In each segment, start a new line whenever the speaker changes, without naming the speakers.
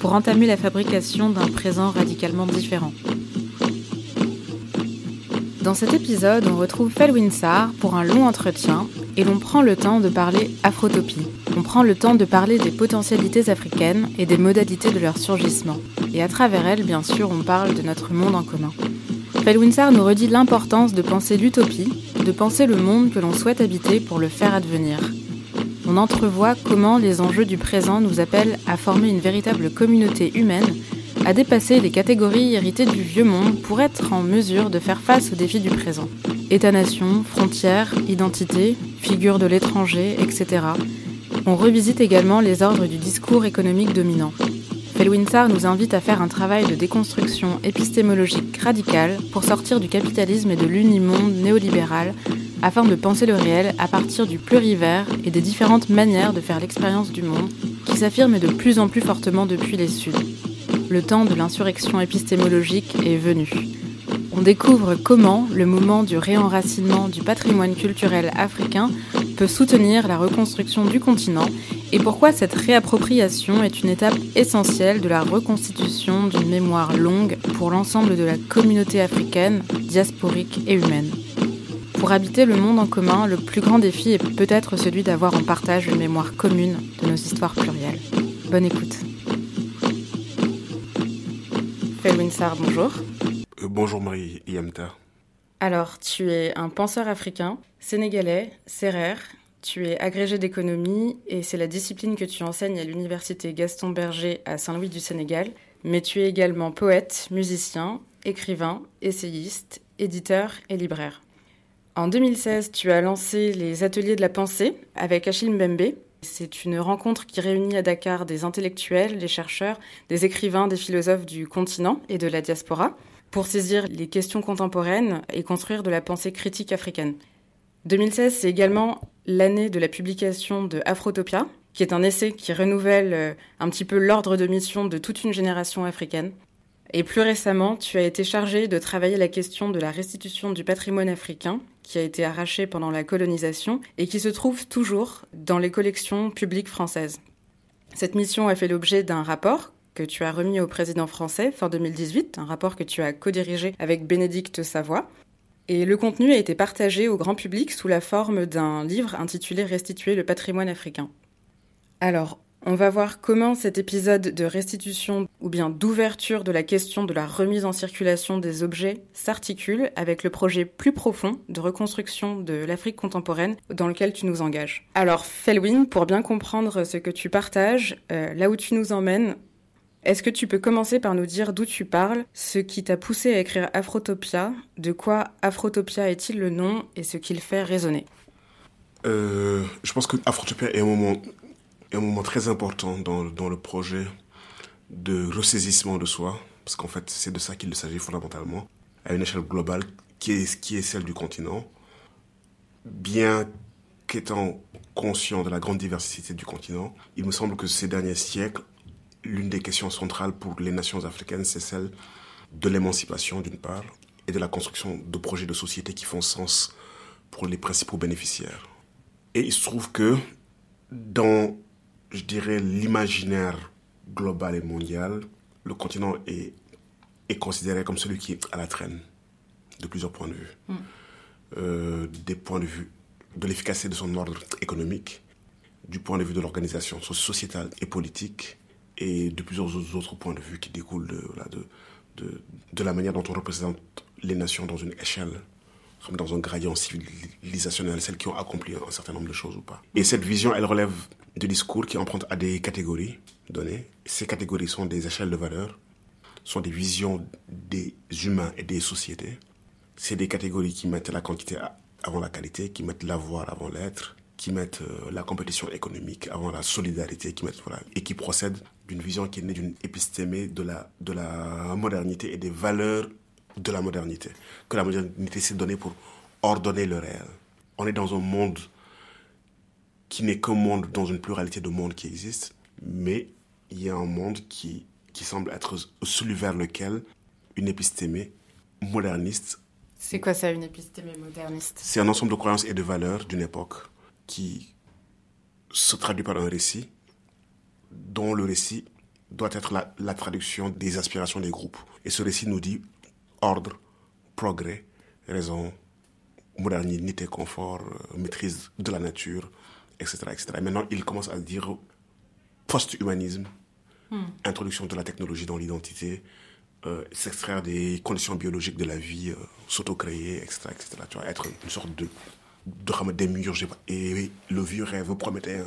pour entamer la fabrication d'un présent radicalement différent. Dans cet épisode, on retrouve Felwinsar pour un long entretien et l'on prend le temps de parler afrotopie. On prend le temps de parler des potentialités africaines et des modalités de leur surgissement. Et à travers elles, bien sûr, on parle de notre monde en commun. Felwinsar nous redit l'importance de penser l'utopie, de penser le monde que l'on souhaite habiter pour le faire advenir on entrevoit comment les enjeux du présent nous appellent à former une véritable communauté humaine, à dépasser les catégories héritées du vieux monde pour être en mesure de faire face aux défis du présent. État-nation, frontières, identité, figure de l'étranger, etc. On revisite également les ordres du discours économique dominant. Felwinsar nous invite à faire un travail de déconstruction épistémologique radicale pour sortir du capitalisme et de l'unimonde néolibéral afin de penser le réel à partir du plurivers et des différentes manières de faire l'expérience du monde qui s'affirment de plus en plus fortement depuis les Suds. Le temps de l'insurrection épistémologique est venu. On découvre comment le moment du réenracinement du patrimoine culturel africain peut soutenir la reconstruction du continent et pourquoi cette réappropriation est une étape essentielle de la reconstitution d'une mémoire longue pour l'ensemble de la communauté africaine, diasporique et humaine. Pour habiter le monde en commun, le plus grand défi est peut-être celui d'avoir en partage une mémoire commune de nos histoires plurielles. Bonne écoute. Bonjour.
Euh, bonjour Marie Yamta.
Alors, tu es un penseur africain, sénégalais, serrère, tu es agrégé d'économie et c'est la discipline que tu enseignes à l'université Gaston Berger à Saint-Louis du Sénégal. Mais tu es également poète, musicien, écrivain, essayiste, éditeur et libraire. En 2016, tu as lancé les Ateliers de la pensée avec Achille Mbembe. C'est une rencontre qui réunit à Dakar des intellectuels, des chercheurs, des écrivains, des philosophes du continent et de la diaspora pour saisir les questions contemporaines et construire de la pensée critique africaine. 2016, c'est également l'année de la publication de Afrotopia, qui est un essai qui renouvelle euh, un petit peu l'ordre de mission de toute une génération africaine. Et plus récemment, tu as été chargé de travailler la question de la restitution du patrimoine africain qui a été arraché pendant la colonisation et qui se trouve toujours dans les collections publiques françaises. Cette mission a fait l'objet d'un rapport que tu as remis au président français fin 2018, un rapport que tu as co-dirigé avec Bénédicte Savoie. Et le contenu a été partagé au grand public sous la forme d'un livre intitulé Restituer le patrimoine africain. Alors, on va voir comment cet épisode de restitution ou bien d'ouverture de la question de la remise en circulation des objets s'articule avec le projet plus profond de reconstruction de l'Afrique contemporaine dans lequel tu nous engages. Alors Felwin, pour bien comprendre ce que tu partages, euh, là où tu nous emmènes, est-ce que tu peux commencer par nous dire d'où tu parles, ce qui t'a poussé à écrire Afrotopia, de quoi Afrotopia est-il le nom et ce qu'il fait résonner?
Euh, Je pense que Afrotopia est un moment un moment très important dans, dans le projet de ressaisissement de soi, parce qu'en fait, c'est de ça qu'il s'agit fondamentalement, à une échelle globale, qui est, qui est celle du continent. Bien qu'étant conscient de la grande diversité du continent, il me semble que ces derniers siècles, l'une des questions centrales pour les nations africaines, c'est celle de l'émancipation d'une part, et de la construction de projets de société qui font sens pour les principaux bénéficiaires. Et il se trouve que dans, je dirais, l'imaginaire global et mondial, le continent est, est considéré comme celui qui est à la traîne, de plusieurs points de vue.
Mm.
Euh, des points de vue de l'efficacité de son ordre économique, du point de vue de l'organisation sociétale et politique, et de plusieurs autres points de vue qui découlent de, voilà, de, de, de, la manière dont on représente les nations dans une échelle, dans un gradient civilisationnel, celles qui ont accompli un certain nombre de choses ou pas. Et cette vision, elle relève de discours qui empruntent à des catégories données. Ces catégories sont des échelles de valeur, sont des visions des humains et des sociétés. C'est des catégories qui mettent la quantité avant la qualité, qui mettent l'avoir avant l'être, qui mettent euh, la compétition économique avant la solidarité, qui mettent, et qui procèdent d'une vision qui est née d'une épistémée de la, de la modernité et des valeurs de la modernité. Que la modernité s'est donnée pour ordonner le réel. On est dans un monde qui n'est qu'un monde dans une pluralité de mondes qui existent, mais il y a un monde qui, qui semble être celui vers lequel une épistémée moderniste.
C'est quoi ça, une épistémée moderniste?
C'est un ensemble de croyances et de valeurs d'une époque qui se traduit par un récit, dont le récit doit être la, la, traduction des aspirations des groupes. Et ce récit nous dit ordre, progrès, raison, modernité, confort, euh, maîtrise de la nature, etc. etc. Et maintenant, il commence à dire post-humanisme, hmm. introduction de la technologie dans l'identité, euh, s'extraire des conditions biologiques de la vie, euh, s'auto-créer, etc., etc. Tu vois, être une sorte de de démiurger et le vieux rêve promettait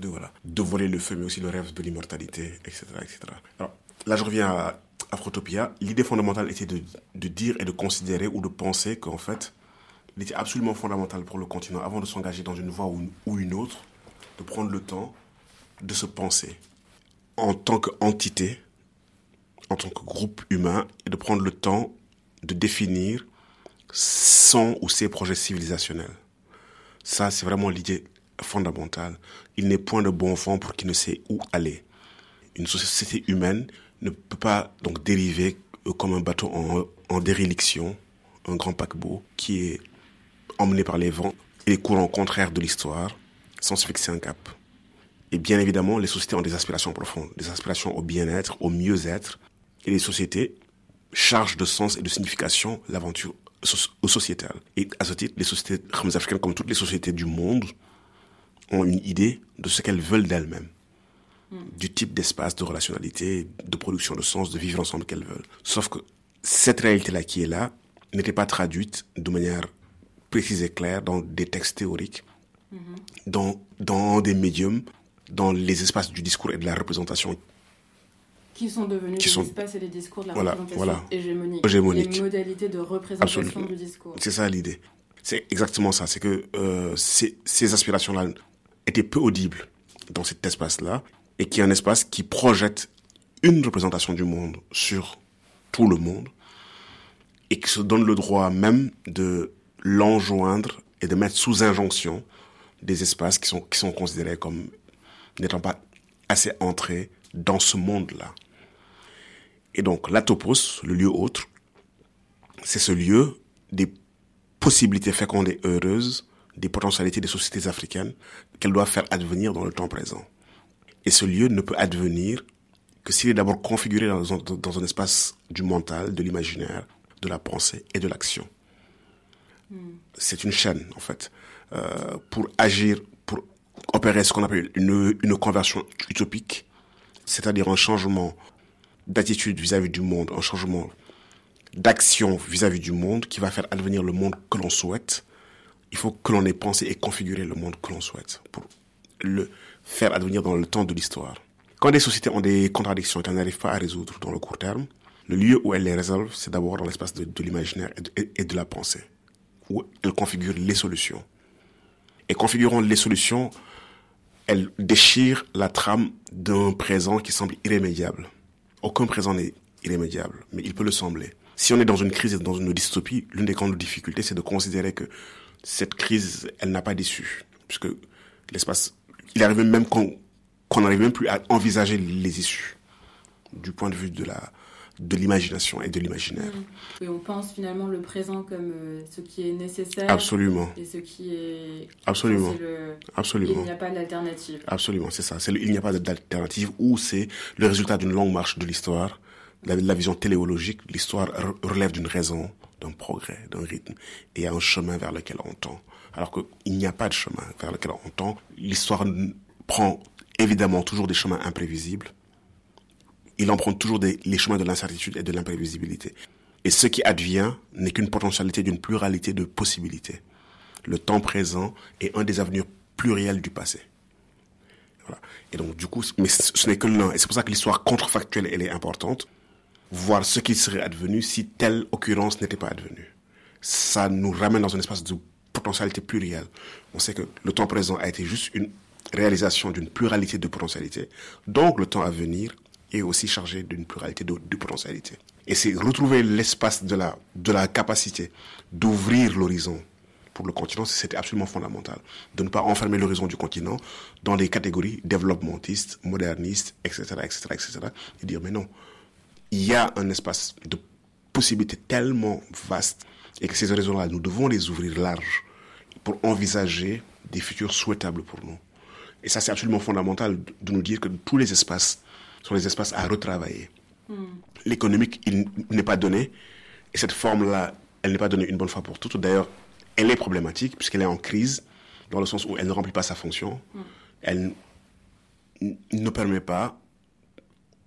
de voilà de voler le feu mais aussi le rêve de l'immortalité etc etc alors là je reviens à Afrotopia l'idée fondamentale était de, de, dire et de considérer ou de penser qu'en fait il était absolument fondamental pour le continent avant de s'engager dans une voie ou une, ou une autre de prendre le temps de se penser en tant qu'entité en tant que groupe humain et de prendre le temps de définir son ou ses projets civilisationnels ça, c'est vraiment l'idée fondamentale. Il n'est point de bon enfant pour qui ne sait où aller. Une société humaine ne peut pas donc dériver euh, comme un bateau en, en un grand paquebot qui est emmené par les vents et les courants contraires de l'histoire sans se fixer un cap. Et bien évidemment, les sociétés ont des aspirations profondes, des aspirations au bien-être, au mieux-être. Et les sociétés chargent de sens et de signification l'aventure sociétal. Et à ce titre, les sociétés africaines, comme toutes les sociétés du monde, ont une idée de ce qu'elles veulent d'elles-mêmes. Du type d'espace, de relationnalité, de production de sens, de vivre ensemble qu'elles veulent. Sauf que cette réalité-là qui est là n'était pas traduite de manière précise et claire dans des textes théoriques, mm -hmm. dans, dans des médiums, dans les espaces du discours et de la représentation
qui sont devenus qui les sont... espaces et les discours de la
voilà,
représentation
voilà.
hégémonique.
hégémonique.
Les modalités de représentation
Absolument.
du discours.
C'est ça l'idée. C'est exactement ça. C'est que euh, ces, ces aspirations-là étaient peu audibles dans cet espace-là et qui est un espace qui projette une représentation du monde sur tout le monde et qui se donne le droit même de l'enjoindre et de mettre sous injonction des espaces qui sont, considérés comme n'étant pas assez entrés dans ce monde-là. Et donc, l'atopos, le lieu autre, c'est ce lieu des possibilités fécondes et heureuses, des potentialités des sociétés africaines qu'elles doivent faire advenir dans le temps présent. Et ce lieu ne peut advenir que s'il est d'abord configuré dans un, dans un, espace du mental, de l'imaginaire, de la pensée et de l'action. Mm. C'est une chaîne, en fait, euh, pour agir, pour opérer ce qu'on appelle une, une conversion utopique, c'est-à-dire un changement d'attitude vis-à-vis du monde, un changement d'action vis-à-vis du monde qui va faire advenir le monde que l'on souhaite, il faut que l'on ait pensé et configuré le monde que l'on souhaite pour le faire advenir dans le temps de l'histoire. Quand des sociétés ont des contradictions qu'elles n'arrivent pas à résoudre dans le court terme, le lieu où elles les résolvent, c'est d'abord dans l'espace de, l'imaginaire et, et de la pensée, où elles configurent les solutions. Et configurant les solutions, elles déchirent la trame d'un présent qui semble irrémédiable. Aucun présent n'est irrémédiable, mais il peut le sembler. Si on est dans une crise et dans une dystopie, l'une des grandes difficultés, c'est de considérer que cette crise, elle n'a pas d'issue. Puisque l'espace, il arrive même qu'on qu'on n'arrive même plus à envisager les issues du point de vue de la, de l'imagination et de l'imaginaire.
Et on pense finalement le présent comme euh, ce qui est nécessaire.
Absolument.
Et ce qui est.
Absolument.
Le...
Absolument.
Il n'y a pas d'alternative.
Absolument, c'est ça. C'est il n'y a pas d'alternative ou c'est le résultat d'une longue marche de l'histoire. La, la, vision téléologique, l'histoire relève d'une raison, d'un progrès, d'un rythme et un chemin vers lequel on tend. Alors qu'il n'y a pas de chemin vers lequel on tend. L'histoire prend évidemment toujours des chemins imprévisibles il emprunte toujours des, les chemins de l'incertitude et de l'imprévisibilité. Et ce qui advient n'est qu'une potentialité d'une pluralité de possibilités. Le temps présent est un des avenirs pluriels du passé. Et donc, du coup, mais ce n'est que l'un. Et c'est pour ça que l'histoire contrefactuelle, elle est importante. Voir ce qui serait advenu si telle occurrence n'était pas advenue. Ça nous ramène dans un espace de potentialité plurielle. On sait que le temps présent a été juste une réalisation d'une pluralité de potentialités. Donc, le temps à venir est aussi chargé d'une pluralité de, de potentialités. Et c'est retrouver l'espace de la, de la capacité d'ouvrir l'horizon pour le continent, c'était absolument fondamental. De ne pas enfermer l'horizon du continent dans des catégories développementistes, modernistes, etc., etc., etc. Et dire, mais non, il y a un espace de possibilités tellement vaste et que ces horizons-là, nous devons les ouvrir larges pour envisager des futurs souhaitables pour nous. Et ça, c'est absolument fondamental de nous dire que tous les espaces sont les espaces à retravailler. Mm. L'économique, il n'est pas donné. Et cette forme-là, elle n'est pas donnée une bonne fois pour toutes. D'ailleurs, elle est problématique puisqu'elle est en crise, dans le sens où elle ne remplit pas sa fonction. Mm. Elle ne permet pas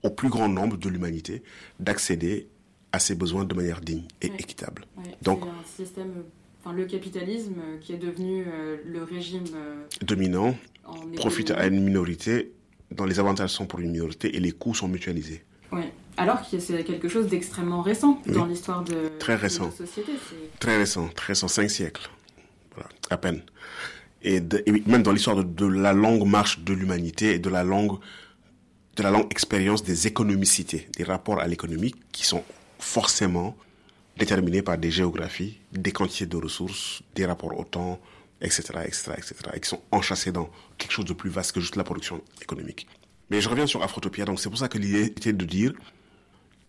au plus grand nombre de l'humanité d'accéder à ses besoins de manière digne et équitable.
Donc, un système, enfin, le capitalisme qui est devenu euh, le régime euh,
dominant profite à une minorité dont les avantages sont pour une minorité et les coûts sont mutualisés.
Oui. Alors que c'est quelque chose d'extrêmement récent dans l'histoire de,
très récent.
société.
Très récent, très récent, cinq siècles, voilà, à peine. Et, même dans l'histoire de, de, la longue marche de l'humanité et de la longue, de la longue expérience des économicités, des rapports à l'économie qui sont forcément déterminés par des géographies, des quantités de ressources, des rapports au temps, etc., etc., etc., et qui sont enchâssés dans quelque chose de plus vaste que juste la production économique. Mais je reviens sur Afrotopia, donc c'est pour ça que l'idée était de dire,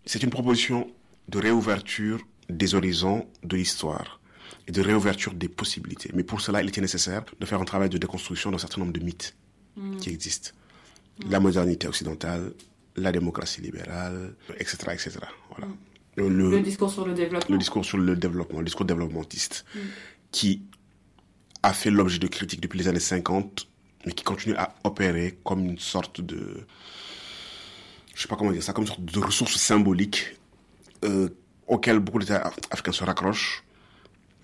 c'est une proposition de réouverture des horizons de l'histoire et de réouverture des possibilités. Mais pour cela, il était nécessaire de faire un travail de déconstruction d'un certain nombre de mythes mm. qui existent. Mm. La modernité occidentale, la démocratie libérale, etc., etc. Voilà.
Mm. Le, discours sur le développement.
Le discours sur le développement, le discours développementiste, qui a fait l'objet de critiques depuis les années 50, mais qui continue à opérer comme une sorte de, je sais pas comment dire ça, comme une sorte de ressource symbolique euh, auquel beaucoup d'États africains se raccrochent.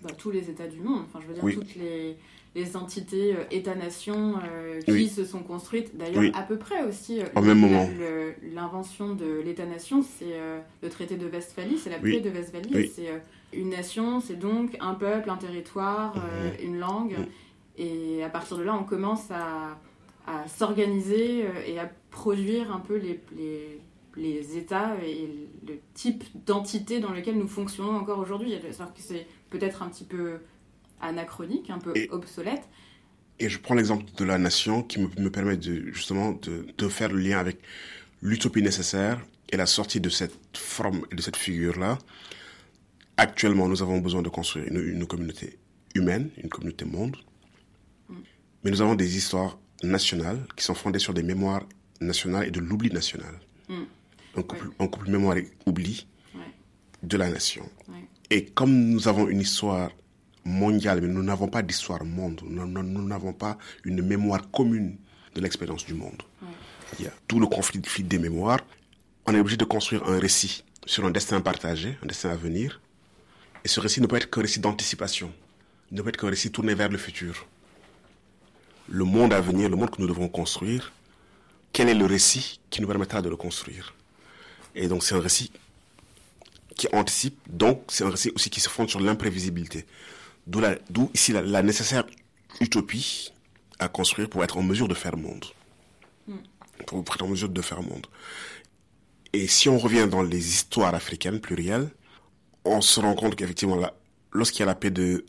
Bah, tous les États du monde, enfin je veux dire toutes les, les entités euh, États-nations euh, qui se sont construites, d'ailleurs à peu près aussi.
Au même moment.
L'invention de l'État-nation, c'est le traité de Westphalie, c'est la paix de Westphalie, c'est une nation, c'est donc un peuple, un territoire, euh, mhm. une langue. Mhm. Et à partir de là, on commence à, s'organiser euh, et à produire un peu les, les, états et le type d'entité dans lequel nous fonctionnons encore aujourd'hui. Alors que c'est peut-être un petit peu anachronique, un peu obsolète.
Et je prends l'exemple de la nation qui me, permet de, justement de, de faire le lien avec l'utopie nécessaire et la sortie de cette forme et de cette figure-là Actuellement, nous avons besoin de construire une, communauté humaine, une communauté monde. Mais nous avons des histoires nationales qui sont fondées sur des mémoires nationales et de l'oubli national. Mm. Un, couple, mémoire et oubli de la nation. Et comme nous avons une histoire mondiale, mais nous n'avons pas d'histoire monde, nous n'avons pas une mémoire commune de l'expérience du monde. Il y a tout le conflit des mémoires. On est obligé de construire un récit sur un destin partagé, un destin à venir, et ce récit ne peut être qu'un récit d'anticipation, ne peut être qu'un récit tourné vers le futur. Le monde à venir, le monde que nous devons construire, quel est le récit qui nous permettra de le construire? Et donc c'est un récit qui anticipe, donc c'est un récit aussi qui se fonde sur l'imprévisibilité. D'où ici la, nécessaire utopie à construire pour être en mesure de faire monde. Hmm. Pour être en mesure de faire monde. Et si on revient dans les histoires africaines plurielles, on se rend compte qu'effectivement, lorsqu'il y a la paix de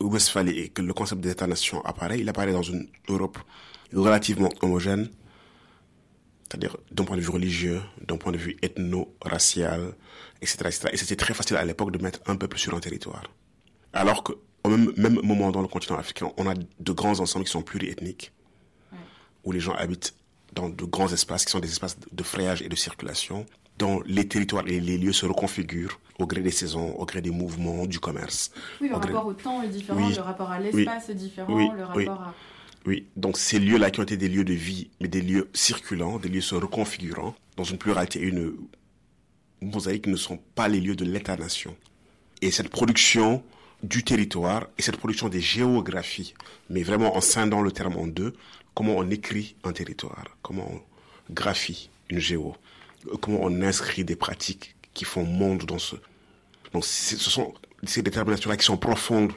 Westphalie et que le concept d'État-nation apparaît, il apparaît dans une Europe relativement homogène, c'est-à-dire d'un point de vue religieux, d'un point de vue ethno-racial, etc., etc. Et c'était très facile à l'époque de mettre un peuple sur un territoire. Alors qu'au même, même moment dans le continent africain, on a de grands ensembles qui sont pluriethniques, où les gens habitent dans de grands espaces qui sont des espaces de frayage et de circulation, dont les territoires et les lieux se reconfigurent au gré des saisons, au gré des mouvements, du commerce.
Oui, le rapport au temps est différent, le rapport à l'espace est différent, le rapport à...
Oui, donc ces lieux-là qui ont été des lieux de vie, mais des lieux circulants, des lieux se reconfigurant dans une pluralité et une mosaïque ne sont pas les lieux de l'État-nation. Et cette production du territoire et cette production des géographies, mais vraiment en scindant le terme en deux, comment on écrit un territoire, comment on graphie une géo, comment on inscrit des pratiques qui font monde dans ce... Donc ce sont ces déterminations-là qui sont profondes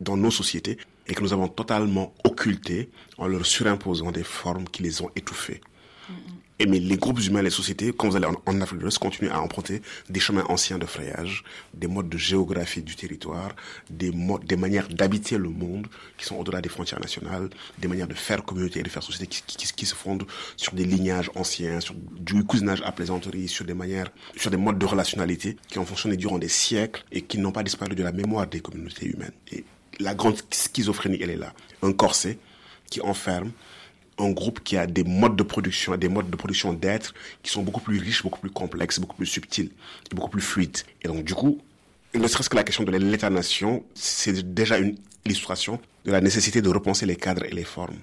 dans nos sociétés et que nous avons totalement occultées en leur surimposant des formes qui les ont étouffées. Et mais les groupes humains, les sociétés, quand vous allez en, Afrique de l'Ouest, continuent à emprunter des chemins anciens de frayage, des modes de géographie du territoire, des modes, des manières d'habiter le monde qui sont au-delà des frontières nationales, des manières de faire communauté et de faire société qui, qui, qui, se fondent sur des lignages anciens, sur du cousinage à plaisanterie, sur des manières, sur des modes de relationnalité qui ont fonctionné durant des siècles et qui n'ont pas disparu de la mémoire des communautés humaines. Et la grande schizophrénie, elle est là. Un corset qui enferme un groupe qui a des modes de production, des modes de production d'être qui sont beaucoup plus riches, beaucoup plus complexes, beaucoup plus subtils, beaucoup plus fluides. Et donc, du coup, ne serait-ce que la question de l'État-nation, c'est déjà une illustration de la nécessité de repenser les cadres et les formes.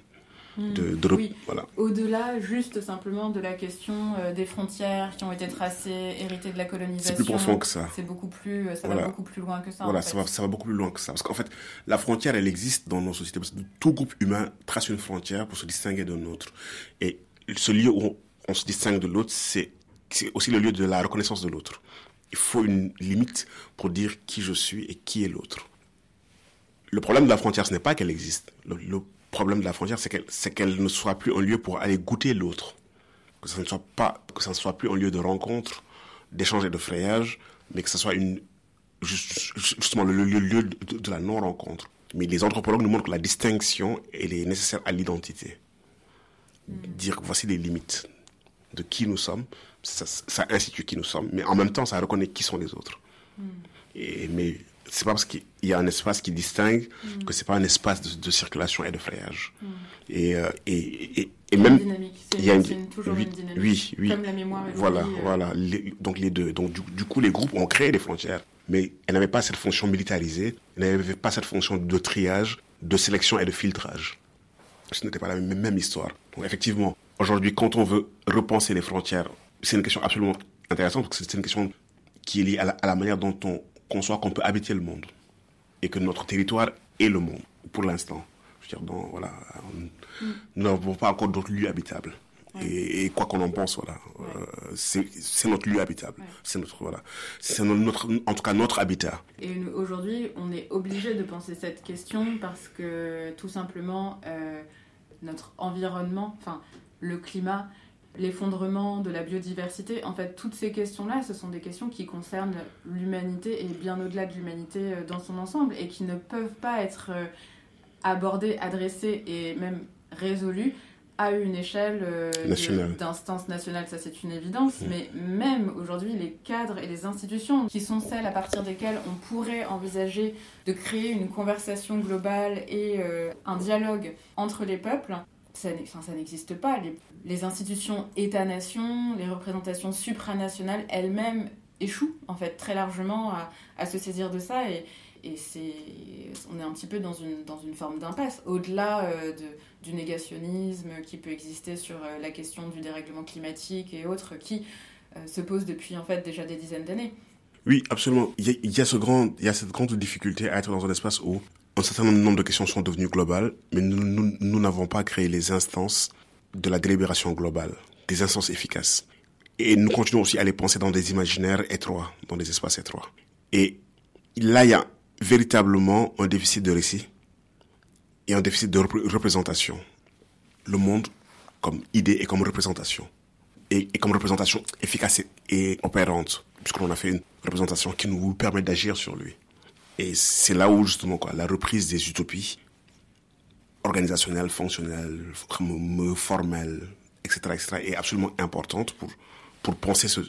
De, de oui. voilà. Au-delà, juste simplement de la question euh, des frontières qui ont été tracées, héritées de la colonisation.
C'est plus profond que ça.
C'est beaucoup plus, ça va beaucoup plus loin que ça.
Voilà, ça, va, ça va beaucoup plus loin que ça. Parce qu'en fait, la frontière, elle existe dans nos sociétés. Parce que tout groupe humain trace une frontière pour se distinguer d'un autre. Et ce lieu où on, se distingue de l'autre, c'est aussi le lieu de la reconnaissance de l'autre. Il faut une limite pour dire qui je suis et qui est l'autre. Le problème de la frontière, ce n'est pas qu'elle existe. Le, le problème de la frontière, c'est qu'elle, c'est qu'elle ne soit plus un lieu pour aller goûter l'autre. Que ça ne soit pas, que ça ne soit plus un lieu de rencontre, d'échange et de frayage, mais que ce soit une, justement le lieu, de, la non-rencontre. Mais les anthropologues nous montrent que la distinction, elle est nécessaire à l'identité. Dire voici les limites de qui nous sommes, ça, ça, institue qui nous sommes, mais en même temps, ça reconnaît qui sont les autres. Et, mais c'est pas parce qu'il y a un espace qui distingue mm. que c'est pas un espace de, circulation et de frayage. Mm. Et, euh, et, et, et, même
il y a une, toujours une dynamique.
Oui, oui.
Comme la mémoire.
Voilà,
euh.
voilà. donc les deux. Donc du, coup, les groupes ont créé des frontières, mais elles n'avaient pas cette fonction militarisée, elles n'avaient pas cette fonction de triage, de sélection et de filtrage. Ce n'était pas la même, même histoire. Donc effectivement, aujourd'hui, quand on veut repenser les frontières, c'est une question absolument intéressante parce que c'est une question qui est liée à la manière dont on qu'on soit qu'on peut habiter le monde et que notre territoire est le monde pour l'instant. Je veux dire, voilà, mm. nous n'avons pas encore d'autres lieux habitables. Et, quoi qu'on en pense, voilà, euh, c'est notre lieu habitable. C'est notre voilà, c'est notre, en tout cas notre habitat.
Et aujourd'hui, on est obligé de penser cette question parce que tout simplement euh, notre environnement, enfin le climat, l'effondrement de la biodiversité. En fait, toutes ces questions-là, ce sont des questions qui concernent l'humanité et bien au-delà de l'humanité euh, dans son ensemble et qui ne peuvent pas être euh, abordées, adressées et même résolues à une échelle euh, d'instance nationale, ça c'est une évidence, mmh. mais même aujourd'hui, les cadres et les institutions qui sont celles à partir desquelles on pourrait envisager de créer une conversation globale et un dialogue entre les peuples, ça, n'existe pas. Les, institutions État-nation, les représentations supranationales elles-mêmes échouent en fait très largement à, se saisir de ça et, c'est, on est un petit peu dans une, forme d'impasse, au-delà euh, du négationnisme qui peut exister sur euh, la question du dérèglement climatique et autres qui euh, se pose depuis déjà des dizaines d'années.
Oui, absolument. Il y a cette grande difficulté à être dans un espace où un certain nombre de questions sont devenues globales, mais nous n'avons pas créé les instances de la délibération globale, des instances efficaces. Et nous continuons aussi à les penser dans des imaginaires étroits, dans des espaces étroits. Et là, il y a véritablement un déficit de récit et un déficit de représentation. Le monde comme idée et comme représentation. Et, comme représentation efficace et opérante, puisqu'on a fait une représentation qui nous permet d'agir sur lui. Et c'est là où justement quoi, la reprise des utopies organisationnelles, fonctionnelles, formelles, etc., etc., est absolument importante pour, pour penser ce,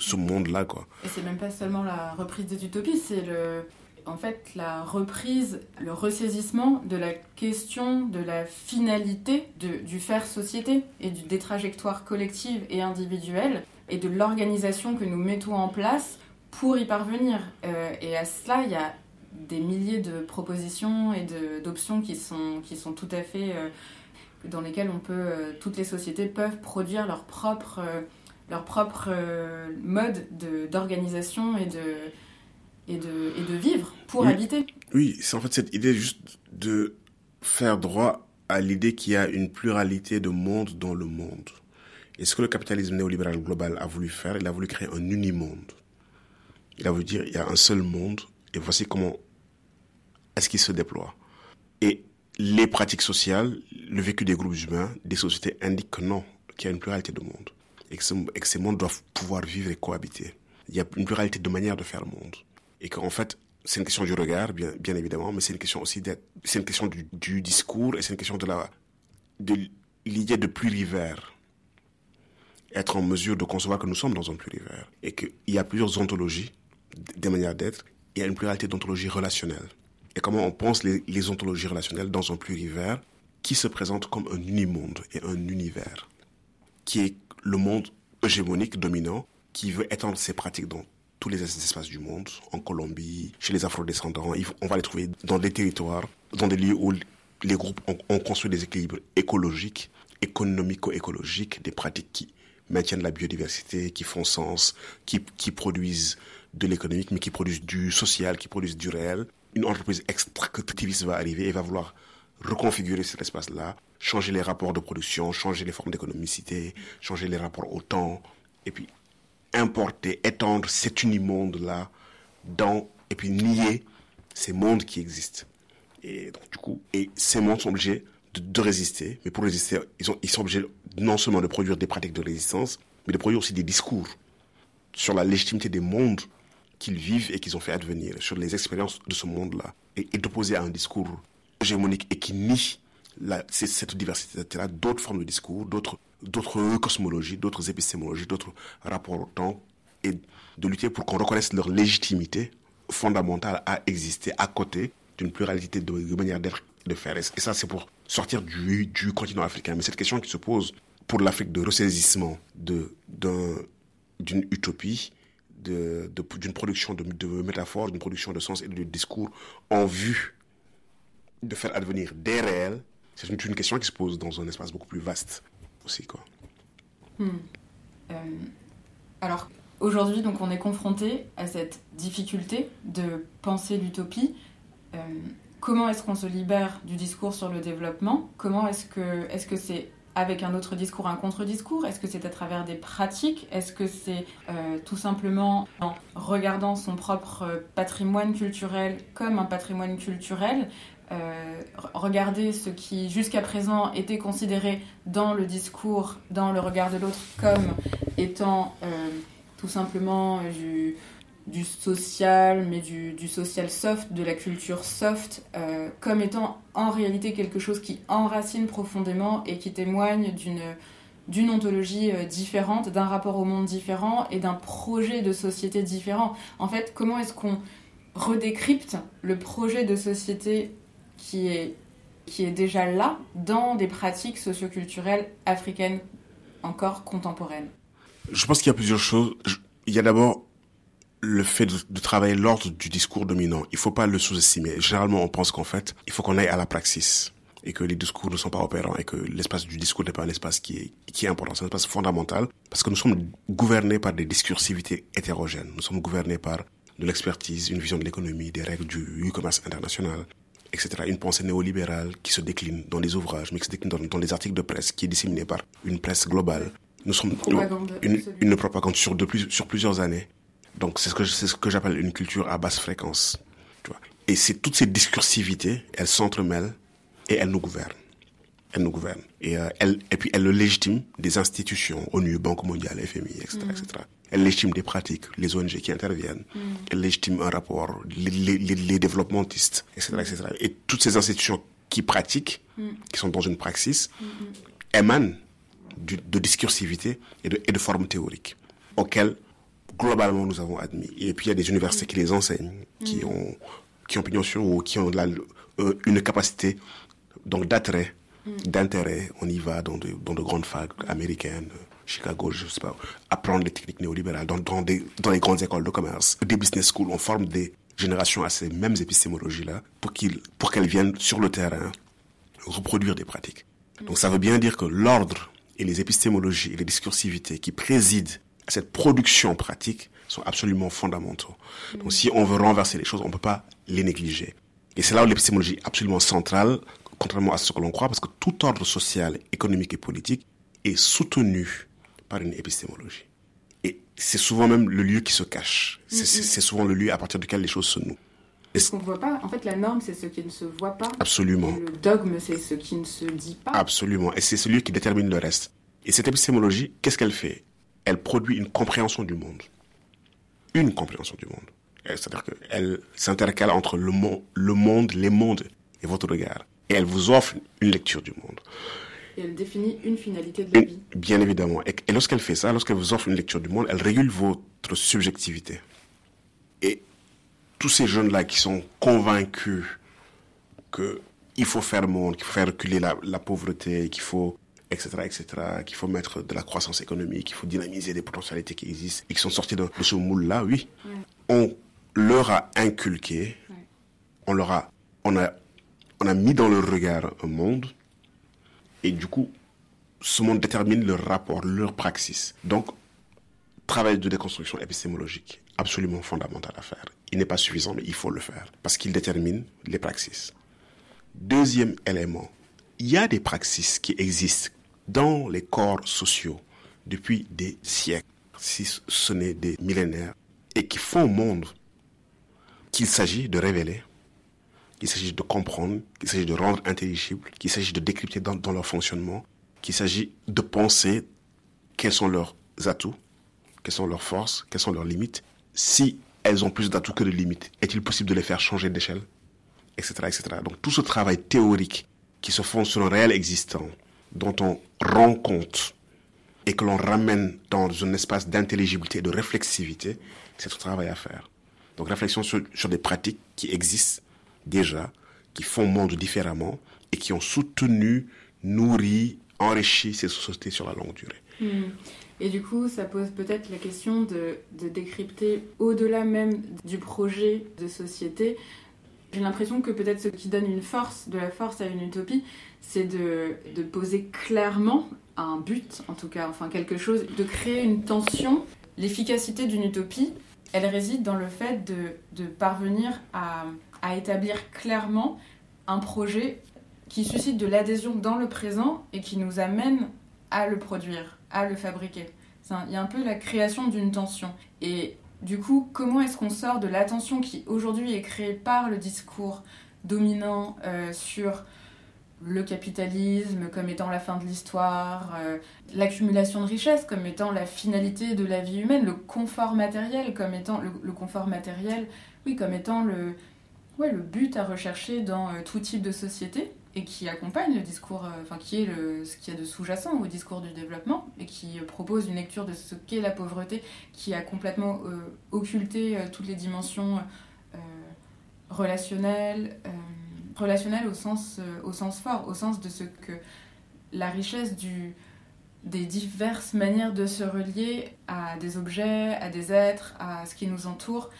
ce, monde-là. Quoi.
Et c'est même pas seulement la reprise des utopies, c'est le, en fait la reprise, le ressaisissement de la question de la finalité de, du faire société et des trajectoires collectives et individuelles et de l'organisation que nous mettons en place pour y parvenir. Euh, et à cela, il y a des milliers de propositions et d'options qui sont, qui sont tout à fait... Euh, dans lesquelles on peut, euh, toutes les sociétés peuvent produire leur propre, leur propre mode d'organisation et de, et, de, et de vivre pour habiter.
Oui, c'est en fait cette idée juste de faire droit à l'idée qu'il y a une pluralité de mondes dans le monde. Et ce que le capitalisme néolibéral global a voulu faire, il a voulu créer un unimonde. Il a voulu dire, il y a un seul monde, et voici comment est-ce qu'il se déploie. Et les pratiques sociales, le vécu des groupes humains, des sociétés indiquent que non, qu'il y a une pluralité de mondes. Et que, ces mondes doivent pouvoir vivre et cohabiter. Il y a une pluralité de manières de faire le monde. Et qu'en fait, c'est une question du regard, bien, évidemment, mais c'est une question aussi d'être, c'est une question du, du, discours et c'est une question de la, de l'idée de plurivers être en mesure de concevoir que nous sommes dans un plurivers et qu'il y a plusieurs ontologies, des manières d'être, il y a une pluralité d'ontologies relationnelles. Et comment on pense les, ontologies relationnelles dans un plurivers qui se présente comme un unimonde et un univers, qui est le monde hégémonique dominant qui veut étendre ses pratiques dans tous les espaces du monde, en Colombie, chez les afrodescendants. On va les trouver dans des territoires, dans des lieux où les groupes ont, construit des équilibres écologiques, économico-écologiques, des pratiques qui maintiennent la biodiversité, qui font sens, qui produisent de l'économique, mais qui produisent du social, qui produisent du réel. Une entreprise extractiviste va arriver et va vouloir reconfigurer cet espace-là, changer les rapports de production, changer les formes d'économicité, changer les rapports au temps, et puis importer, étendre cet unimonde-là dans, et puis nier ces mondes qui existent. Et donc, du coup, et ces mondes sont obligés de, résister, mais pour résister, ils, ont, ils sont obligés non seulement de produire des pratiques de résistance, mais de produire aussi des discours sur la légitimité des mondes qu'ils vivent et qu'ils ont fait advenir, sur les expériences de ce monde-là, et, d'opposer à un discours hégémonique et qui nie cette diversité-là, d'autres formes de discours, d'autres, cosmologies, d'autres épistémologies, d'autres rapports au temps, et de lutter pour qu'on reconnaisse leur légitimité fondamentale à exister à côté d'une pluralité de, de manières d'être de faire. Et ça, c'est pour sortir du, du continent africain. Mais cette question qui se pose pour l'Afrique de ressaisissement de, d'une utopie, d'une production de, métaphores, d'une production de sens et de discours en vue de faire advenir des réels, c'est une, question qui se pose dans un espace beaucoup plus vaste aussi. Quoi.
Hmm. Euh, alors, aujourd'hui, on est confronté à cette difficulté de penser l'utopie. Euh, comment est-ce qu'on se libère du discours sur le développement? Comment est-ce que est-ce que c'est avec un autre discours, un contre-discours? Est-ce que c'est à travers des pratiques? Est-ce que c'est euh, tout simplement en regardant son propre patrimoine culturel comme un patrimoine culturel? Euh, regarder ce qui jusqu'à présent était considéré dans le discours, dans le regard de l'autre, comme étant euh, tout simplement du, du social, mais du, du, social soft, de la culture soft, euh, comme étant en réalité quelque chose qui enracine profondément et qui témoigne d'une d'une ontologie euh, différente, d'un rapport au monde différent et d'un projet de société différent. En fait, comment est-ce qu'on redécrypte le projet de société qui est, qui est déjà là dans des pratiques socioculturelles africaines encore contemporaines?
Je pense qu'il y a plusieurs choses. Il y a d'abord le fait de, de travailler l'ordre du discours dominant, il faut pas le sous-estimer. Généralement, on pense qu'en fait, il faut qu'on aille à la praxis et que les discours ne sont pas opérants et que l'espace du discours n'est pas un espace qui est, qui est important, c'est un espace fondamental parce que nous sommes gouvernés par des discursivités hétérogènes. Nous sommes gouvernés par de l'expertise, une vision de l'économie, des règles du e-commerce international, etc. Une pensée néolibérale qui se décline dans les ouvrages, mais qui se décline dans, dans les articles de presse, qui est disséminée par une presse globale. Nous sommes une, une, propagande sur, de plus, sur plusieurs années donc c'est ce que c'est ce que j'appelle une culture à basse fréquence. Tu vois. Et c'est toutes ces discursivités, elles s'entremêlent et elles nous gouvernent. Elles nous gouvernent. Et, euh, elles, et puis elles le légitiment des institutions, ONU, Banque mondiale, FMI, etc. Mm. etc. Elles légitiment des pratiques, les ONG qui interviennent. Mm. Elles légitiment un rapport, les, les, les, développementistes, etc., etc. Et toutes ces institutions qui pratiquent, mm. qui sont dans une praxis, émanent de discursivité et de, et de forme théorique, auxquelles globalement nous avons admis. Et puis il y a des universités qui les enseignent, qui mm. ont qui ont pignon sur ou qui ont la, euh, une capacité donc d'attrait, mm. d'intérêt. On y va dans de, dans de grandes facs américaines, Chicago, je sais pas, apprendre les techniques néolibérales dans, dans, des, dans les grandes écoles de commerce, des business schools. On forme des générations à ces mêmes épistémologies-là pour qu'ils, pour qu'elles viennent sur le terrain reproduire des pratiques. Donc ça veut bien dire que l'ordre et les épistémologies et les discursivités qui président cette production pratique sont absolument fondamentaux. Donc si on veut renverser les choses, on ne peut pas les négliger. Et c'est là où l'épistémologie est absolument centrale, contrairement à ce que l'on croit, parce que tout ordre social, économique et politique est soutenu par une épistémologie. Et c'est souvent même le lieu qui se cache. C'est souvent le lieu à partir duquel les choses se nouent.
Ce qu'on ne voit pas, en fait, la norme, c'est ce qui ne se voit pas.
Absolument.
le dogme, c'est ce qui ne se dit pas.
Absolument. Et c'est celui qui détermine le reste. Et cette épistémologie, qu'est-ce qu'elle fait? Elle produit une compréhension du monde. Une compréhension du monde. C'est-à-dire qu'elle s'intercale entre le, monde, le monde, les mondes et votre regard. Et elle vous offre une lecture du monde.
Et elle définit une finalité de la vie.
Bien évidemment. Et, et lorsqu'elle fait ça, lorsqu'elle vous offre une lecture du monde, elle régule votre subjectivité. Et tous ces jeunes-là qui sont convaincus qu'il faut faire monde, qu'il faut faire reculer la, pauvreté, qu'il faut etc., etc., qu'il faut mettre de la croissance économique, qu'il faut dynamiser des potentialités qui existent et qui sont sortis de, ce moule-là, oui. On leur a inculqué, on leur a, on a, on a mis dans leur regard un monde et du coup, ce monde détermine leur rapport, leur praxis. Donc, travail de déconstruction épistémologique, absolument fondamental à faire. Il n'est pas suffisant, mais il faut le faire, parce qu'il détermine les praxis. Deuxième élément, il y a des praxis qui existent dans les corps sociaux depuis des siècles, si ce n'est des millénaires, et qui font au monde qu'il s'agit de révéler, qu'il s'agit de comprendre, qu'il s'agit de rendre intelligible, qu'il s'agit de décrypter dans, leur fonctionnement, qu'il s'agit de penser quels sont leurs atouts, quelles sont leurs forces, quelles sont leurs limites. Si elles ont plus d'atouts que de limites, est-il possible de les faire changer d'échelle etc., etc. Donc tout ce travail théorique qui se fonde sur un réel existant, dont on rend compte et que l'on ramène dans un espace d'intelligibilité et de réflexivité, c'est tout travail à faire. Donc réflexion sur, des pratiques qui existent déjà, qui font monde différemment et qui ont soutenu, nourri, enrichi ces sociétés sur la longue durée.
Hmm. Et du coup, ça pose peut-être la question de, décrypter au-delà même du projet de société. J'ai l'impression que peut-être ce qui donne une force, de la force à une utopie, c'est de, poser clairement un but, en tout cas, enfin quelque chose, de créer une tension. L'efficacité d'une utopie, elle réside dans le fait de, parvenir à, à établir clairement un projet qui suscite de l'adhésion dans le présent et qui nous amène à le produire à le fabriquer. Il y a un peu la création d'une tension. Et du coup, comment est-ce qu'on sort de la tension qui aujourd'hui est créée par le discours dominant euh, sur le capitalisme comme étant la fin de l'histoire, euh, l'accumulation de richesses comme étant la finalité de la vie humaine, le confort matériel comme étant le, confort matériel, oui, comme étant le, ouais, le but à rechercher dans euh, tout type de société et qui accompagne le discours, euh, enfin qui est ce qu'il y a de sous-jacent au discours du développement et qui propose une lecture de ce qu'est la pauvreté, qui a complètement occulté toutes les dimensions relationnelles, relationnelles au sens, au sens fort, au sens de ce que la richesse du, des diverses manières de se relier à des objets, à des êtres, à ce qui nous entoure.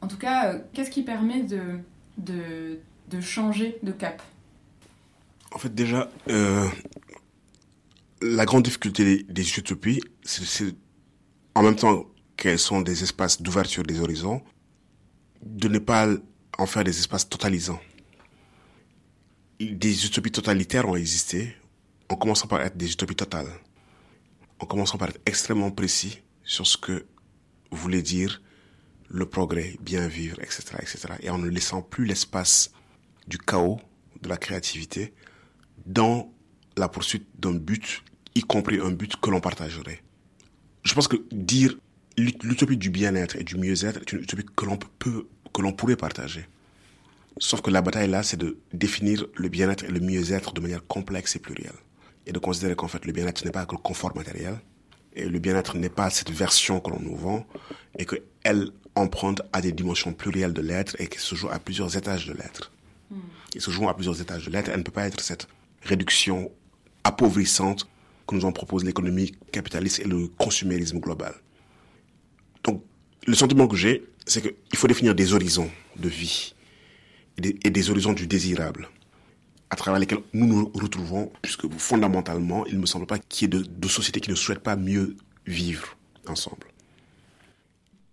en tout cas, qu'est-ce qui permet de, de, de changer de cap?
En fait, déjà, euh, la grande difficulté des, utopies, c'est en même temps qu'elles sont des espaces d'ouverture des horizons, de ne pas en faire des espaces totalisants. Des utopies totalitaires ont existé, en commençant par être des utopies totales, en commençant par être extrêmement précis sur ce que voulait dire le progrès, bien vivre, etc., etc., et en ne laissant plus l'espace du chaos, de la créativité, dans la poursuite d'un but, y compris un but que l'on partagerait. Je pense que dire l'utopie du bien-être et du mieux-être est une utopie que l'on peut, que l'on pourrait partager. Sauf que la bataille là, c'est de définir le bien-être et le mieux-être de manière complexe et plurielle. et de considérer qu'en fait le bien-être n'est pas que le confort matériel, et le bien-être n'est pas cette version que l'on nous vend, et qu'elle emprunte à des dimensions plurielles de l'être et qu'elle se joue à plusieurs étages de l'être. Hmm. Et se joue à plusieurs étages de l'être, elle ne peut pas être cette réduction appauvrissante que nous en propose l'économie capitaliste et le consumérisme global. Donc, le sentiment que j'ai, c'est qu'il faut définir des horizons de vie et des, horizons du désirable à travers lesquels nous nous retrouvons, puisque fondamentalement, il ne me semble pas qu'il y ait de, de sociétés qui ne souhaitent pas mieux vivre ensemble.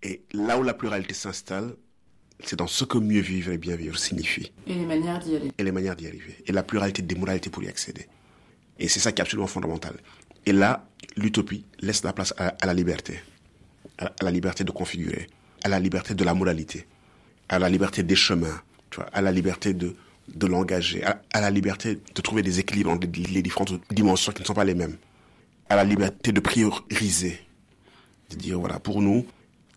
Et là où la pluralité s'installe, c'est dans ce que mieux vivre et bien vivre signifie.
Et les manières d'y aller.
Et les manières d'y arriver. Et la pluralité des moralités pour y accéder. Et c'est ça qui est absolument fondamental. Et là, l'utopie laisse la place à, la liberté. À, la liberté de configurer. À la liberté de la moralité. À la liberté des chemins. À la liberté de, de l'engager. À, la liberté de trouver des équilibres entre les différentes dimensions qui ne sont pas les mêmes. À la liberté de prioriser. De dire, voilà, pour nous,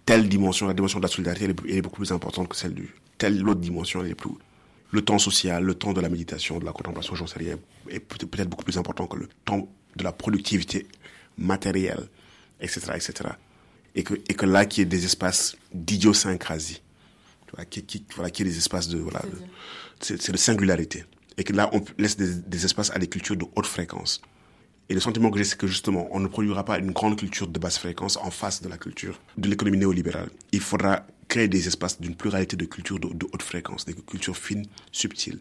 telle dimension, la dimension de la solidarité, elle est, beaucoup plus importante que celle du telle l'autre dimension, elle est plus le temps social, le temps de la méditation, de la contemplation, j'en sais rien, est peut-être beaucoup plus important que le temps de la productivité matérielle, etc., etc. Et que, et que là, qu'il y ait des espaces d'idiosyncrasie, qui, qui, voilà, qu'il y ait des espaces de, voilà, c'est de singularité. Et que là, on laisse des, des espaces à des cultures de haute fréquence. Et le sentiment que j'ai, c'est que justement, on ne produira pas une grande culture de basse fréquence en face de la culture de l'économie néolibérale. Il faudra créer des espaces d'une pluralité de cultures de, haute fréquence, des cultures fines, subtiles.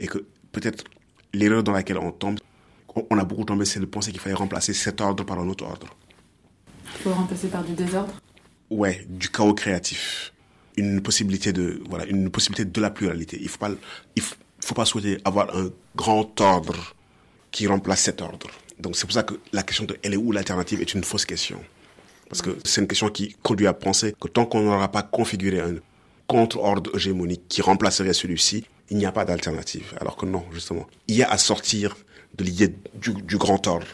Et que peut-être l'erreur dans laquelle on tombe, on a beaucoup tombé, c'est de penser qu'il fallait remplacer cet ordre par un autre ordre.
Il faut remplacer par du désordre?
Ouais, du chaos créatif. Une possibilité de, voilà, une possibilité de la pluralité. Il faut pas, il faut pas souhaiter avoir un grand ordre qui remplace cet ordre. Donc c'est pour ça que la question de elle est où l'alternative est une fausse question. Parce que c'est une question qui conduit à penser que tant qu'on n'aura pas configuré un contre-ordre hégémonique qui remplacerait celui-ci, il n'y a pas d'alternative. Alors que non, justement. Il y a à sortir de l'idée du, grand ordre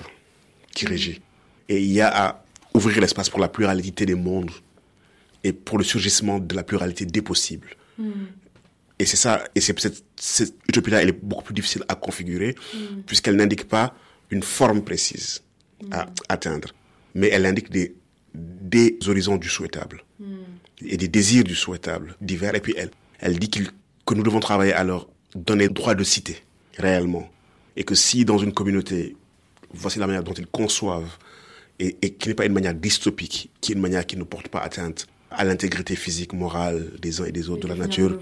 qui régit. Et il y a à ouvrir l'espace pour la pluralité des mondes et pour le surgissement de la pluralité des possibles. Hmm. Et c'est ça, et c'est cette utopie-là, elle est beaucoup plus difficile à configurer, hmm. puisqu'elle n'indique pas une forme précise à atteindre, mais elle indique des, des horizons du souhaitable et des désirs du souhaitable divers. Et puis elle, elle dit que nous devons travailler à leur donner droit de cité, réellement. Et que si dans une communauté, voici la manière dont ils conçoivent, et, et qui n'est pas une manière dystopique, qui est une manière qui ne porte pas atteinte à l'intégrité physique, morale des uns et des autres, de la nature.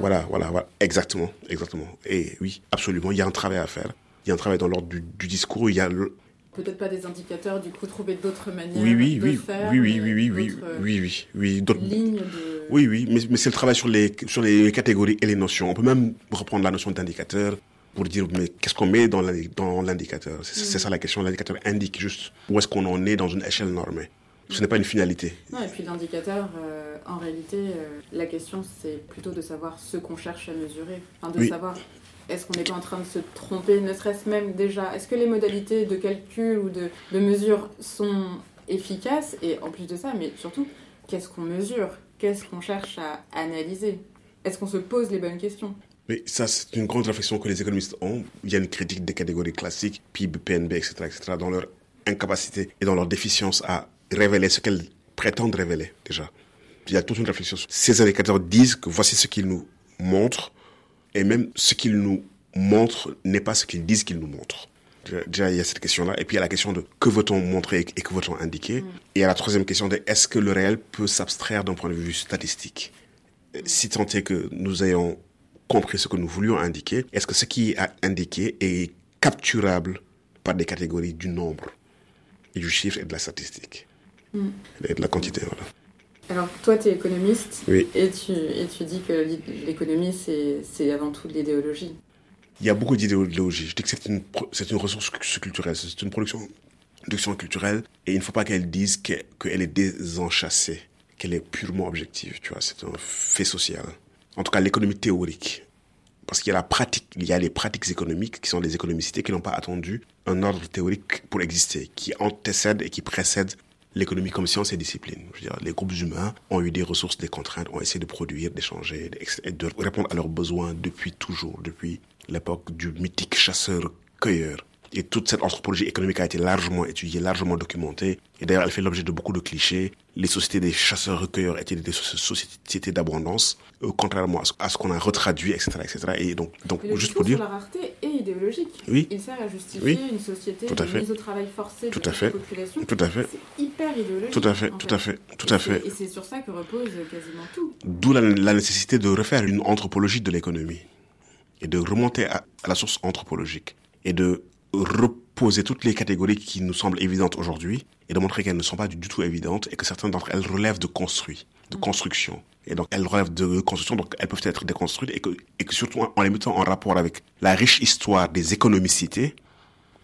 Voilà, voilà, voilà, exactement, exactement. Et oui, absolument, il y a un travail à faire il y a un travail dans l'ordre du, discours, il y a
peut-être pas des indicateurs, du coup trouver d'autres manières
oui, oui,
de
oui,
faire.
Oui, oui, oui, oui, oui, oui, oui, oui, d'autres lignes de... Oui, oui, mais, mais c'est le travail sur les, sur les catégories et les notions. On peut même reprendre la notion d'indicateur pour dire, mais qu'est-ce qu'on met dans l'indicateur? C'est ça la question. L'indicateur indique juste où est-ce qu'on en est dans une échelle normée. Ce n'est pas une finalité.
Non, et puis l'indicateur, euh, en réalité, euh, la question, c'est plutôt de savoir ce qu'on cherche à mesurer. Enfin, de savoir est-ce qu'on n'est pas en train de se tromper, ne serait-ce même déjà Est-ce que les modalités de calcul ou de, mesure sont efficaces? Et en plus de ça, mais surtout, qu'est-ce qu'on mesure? Qu'est-ce qu'on cherche à analyser? Est-ce qu'on se pose les bonnes questions?
Mais ça, c'est une grande réflexion que les économistes ont. Il y a une critique des catégories classiques, PIB, PNB, etc., etc., dans leur incapacité et dans leur déficience à révéler ce qu'elles prétendent révéler, déjà. Il y a toute une réflexion. Ces indicateurs disent que voici ce qu'ils nous montrent, et même ce qu'ils nous montrent n'est pas ce qu'ils disent qu'ils nous montrent. Déjà, il y a cette question-là. Et puis, il y a la question de que veut-on montrer et que veut-on indiquer. Mm. Et il y a la troisième question de est-ce que le réel peut s'abstraire d'un point de vue statistique? Si tant est que nous ayons compris ce que nous voulions indiquer, est-ce que ce qui est indiqué est capturable par des catégories du nombre du chiffre et de la statistique? Mm. et de la quantité, voilà.
Alors, toi, tu es économiste et, tu, et tu dis que l'économie, c'est avant tout de l'idéologie.
Il y a beaucoup d'idéologie. Je dis que c'est une, une ressource culturelle, c'est une production, production culturelle et il ne faut pas qu'elle dise qu'elle est désenchassée, qu'elle est purement objective. Tu vois, c'est un fait social. En tout cas, l'économie théorique. Parce qu'il y a la pratique, il y a les pratiques économiques qui sont des économicités qui n'ont pas attendu un ordre théorique pour exister, qui antécèdent et qui précèdent l'économie comme science et discipline. Les groupes humains ont eu des ressources, des contraintes, ont essayé de produire, d'échanger, de répondre à leurs besoins depuis toujours, depuis l'époque du mythique chasseur-cueilleur. Et toute cette anthropologie économique a été largement étudiée, largement documentée. Et d'ailleurs, elle fait l'objet de beaucoup de clichés. Les sociétés des chasseurs-recueilleurs étaient des sociétés d'abondance, euh, contrairement à ce, qu'on a retraduit, etc., etc. Et donc, donc juste pour dire.
la rareté est idéologique.
Oui.
Il sert à justifier une société
Tout à fait.
mise au travail forcé
Tout
de
à fait.
la population.
Tout à fait.
C'est hyper idéologique.
Tout à fait, tout à fait, tout
Et
à
c'est-
fait.
Et c'est sur ça que repose quasiment tout.
D'où la, la nécessité de refaire une anthropologie de l'économie et de remonter à, à la source anthropologique et de reposer toutes les catégories qui nous semblent évidentes aujourd'hui et de montrer qu'elles ne sont pas du, tout évidentes et que certaines d'entre elles relèvent de construit, de construction. Et donc elles relèvent de construction, donc elles peuvent être déconstruites et que, et que surtout en, les mettant en rapport avec la riche histoire des économicités,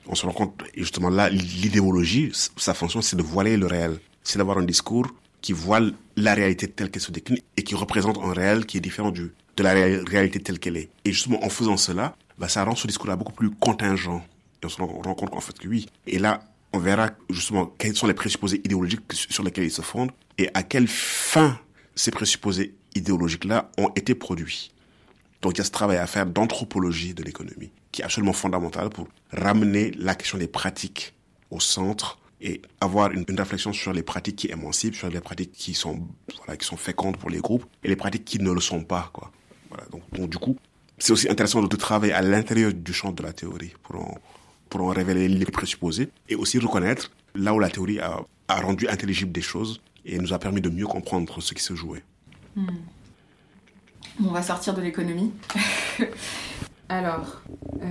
on se rend compte, et justement là, l'idéologie, sa fonction, c'est de voiler le réel. C'est d'avoir un discours qui voile la réalité telle qu'elle se décline et qui représente un réel qui est différent du, de la ré- réalité telle qu'elle est. Et justement, en faisant cela, bah, ça rend ce discours-là beaucoup plus contingent. On se rend, compte qu'en fait que oui. Et là, on verra justement quels sont les présupposés idéologiques sur lesquels ils se fondent et à quelle fin ces présupposés idéologiques-là ont été produits. Donc il y a ce travail à faire d'anthropologie de l'économie, qui est absolument fondamental pour ramener la question des pratiques au centre et avoir une, réflexion sur les pratiques qui émancipent, sur les pratiques qui sont, voilà, qui sont fécondes pour les groupes et les pratiques qui ne le sont pas. Quoi. Voilà, donc, du coup, c'est aussi intéressant de, de travailler à l'intérieur du champ de la théorie pour pour en révéler les présupposés et aussi reconnaître là où la théorie a, rendu intelligible des choses et nous a permis de mieux comprendre ce qui se jouait.
On va sortir de l'économie. Alors, euh,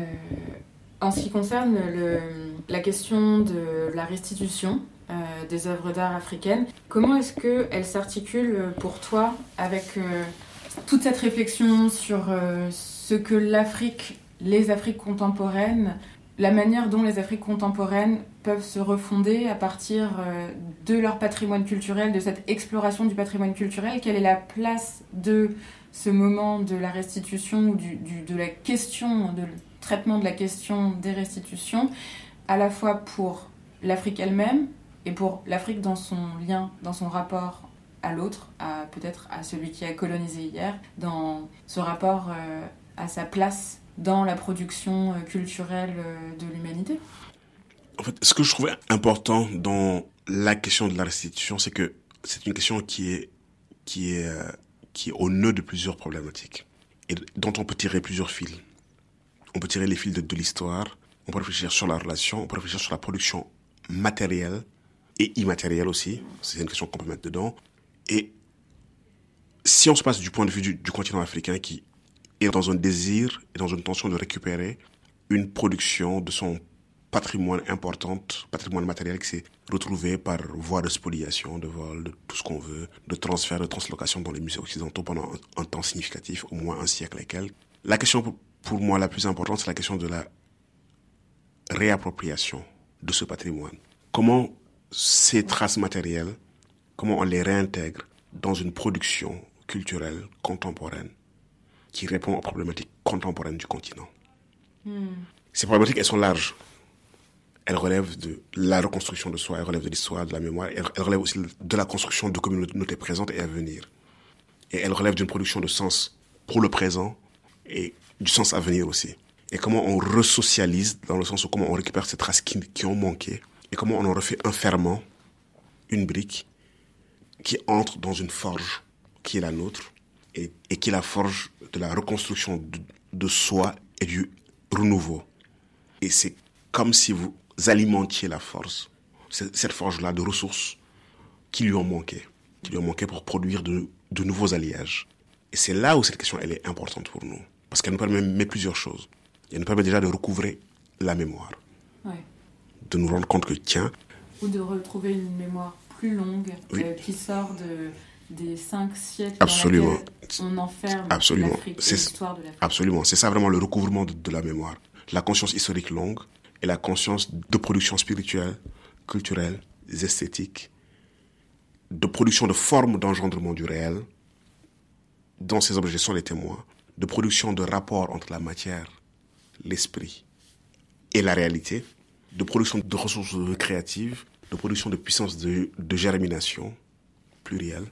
en ce qui concerne le- la question de la restitution euh, des œuvres d'art africaines, comment est-ce qu'elle s'articule pour toi avec euh, toute cette réflexion sur ce que l'Afrique, les Afriques contemporaines, la manière dont les Afriques contemporaines peuvent se refonder à partir euh, de leur patrimoine culturel, de cette exploration du patrimoine culturel, quelle est la place de ce moment de la restitution ou de la question, de le traitement de la question des restitutions, à la fois pour l'Afrique elle-même et pour l'Afrique dans son lien, dans son rapport à l'autre, à peut-être à celui qui a colonisé hier, dans ce rapport euh, à sa place dans la production euh, culturelle euh, de l'humanité.
En fait, ce que je trouvais important dans la question de la restitution, c'est que c'est une question qui est, qui est, euh, qui est au nœud de plusieurs problématiques et dont on peut tirer plusieurs fils. On peut tirer les fils de, l'histoire, on peut réfléchir sur la relation, on peut réfléchir sur la production matérielle et immatérielle aussi. C'est une question qu'on peut mettre dedans. Et si on se passe du point de vue du continent africain qui est dans un désir et dans une tension de récupérer une production de son patrimoine importante, patrimoine matériel qui s'est retrouvé par voie de spoliation, de vol, de tout ce qu'on veut, de transfert, de translocation dans les musées occidentaux pendant un, temps significatif, au moins un siècle et quelques. La question pour moi la plus importante, c'est la question de la réappropriation de ce patrimoine. Comment ces traces matérielles, comment on les réintègre dans une production culturelle contemporaine? Qui répond aux problématiques contemporaines du continent. Ces problématiques, elles sont larges. Elles relèvent de la reconstruction de soi, elles relèvent de l'histoire, de la mémoire, elles elles relèvent aussi de la construction de communautés présentes et à venir. Et elles relèvent d'une production de sens pour le présent et du sens à venir aussi. Et comment on resocialise, dans le sens où comment on récupère ces traces qui, qui ont manqué, et comment on en refait un ferment, une brique, qui entre dans une forge qui est la nôtre, et, et qui est la forge de la reconstruction de, de soi et du renouveau. Et c'est comme si vous alimentiez la force, cette forge-là de ressources qui lui ont manqué, qui lui ont manqué pour produire de, de nouveaux alliages. Et c'est là où cette question, elle est importante pour nous. Parce qu'elle nous permet plusieurs choses. Elle nous permet déjà de recouvrer la mémoire,
Ouais.
de nous rendre compte que, tiens,
Ou de retrouver une mémoire plus longue
Oui.
euh, qui sort de, des cinq siècles
Absolument.
dans on enferme
Absolument. C'est-
l'histoire de l'Afrique.
Absolument. C'est ça vraiment le recouvrement de, de la mémoire. La conscience historique longue et la conscience de production spirituelle, culturelle, esthétique, de production de formes d'engendrement du réel, dont ces objets sont les témoins, de production de rapports entre la matière, l'esprit et la réalité, de production de ressources créatives, de production de puissance de, de germination plurielle,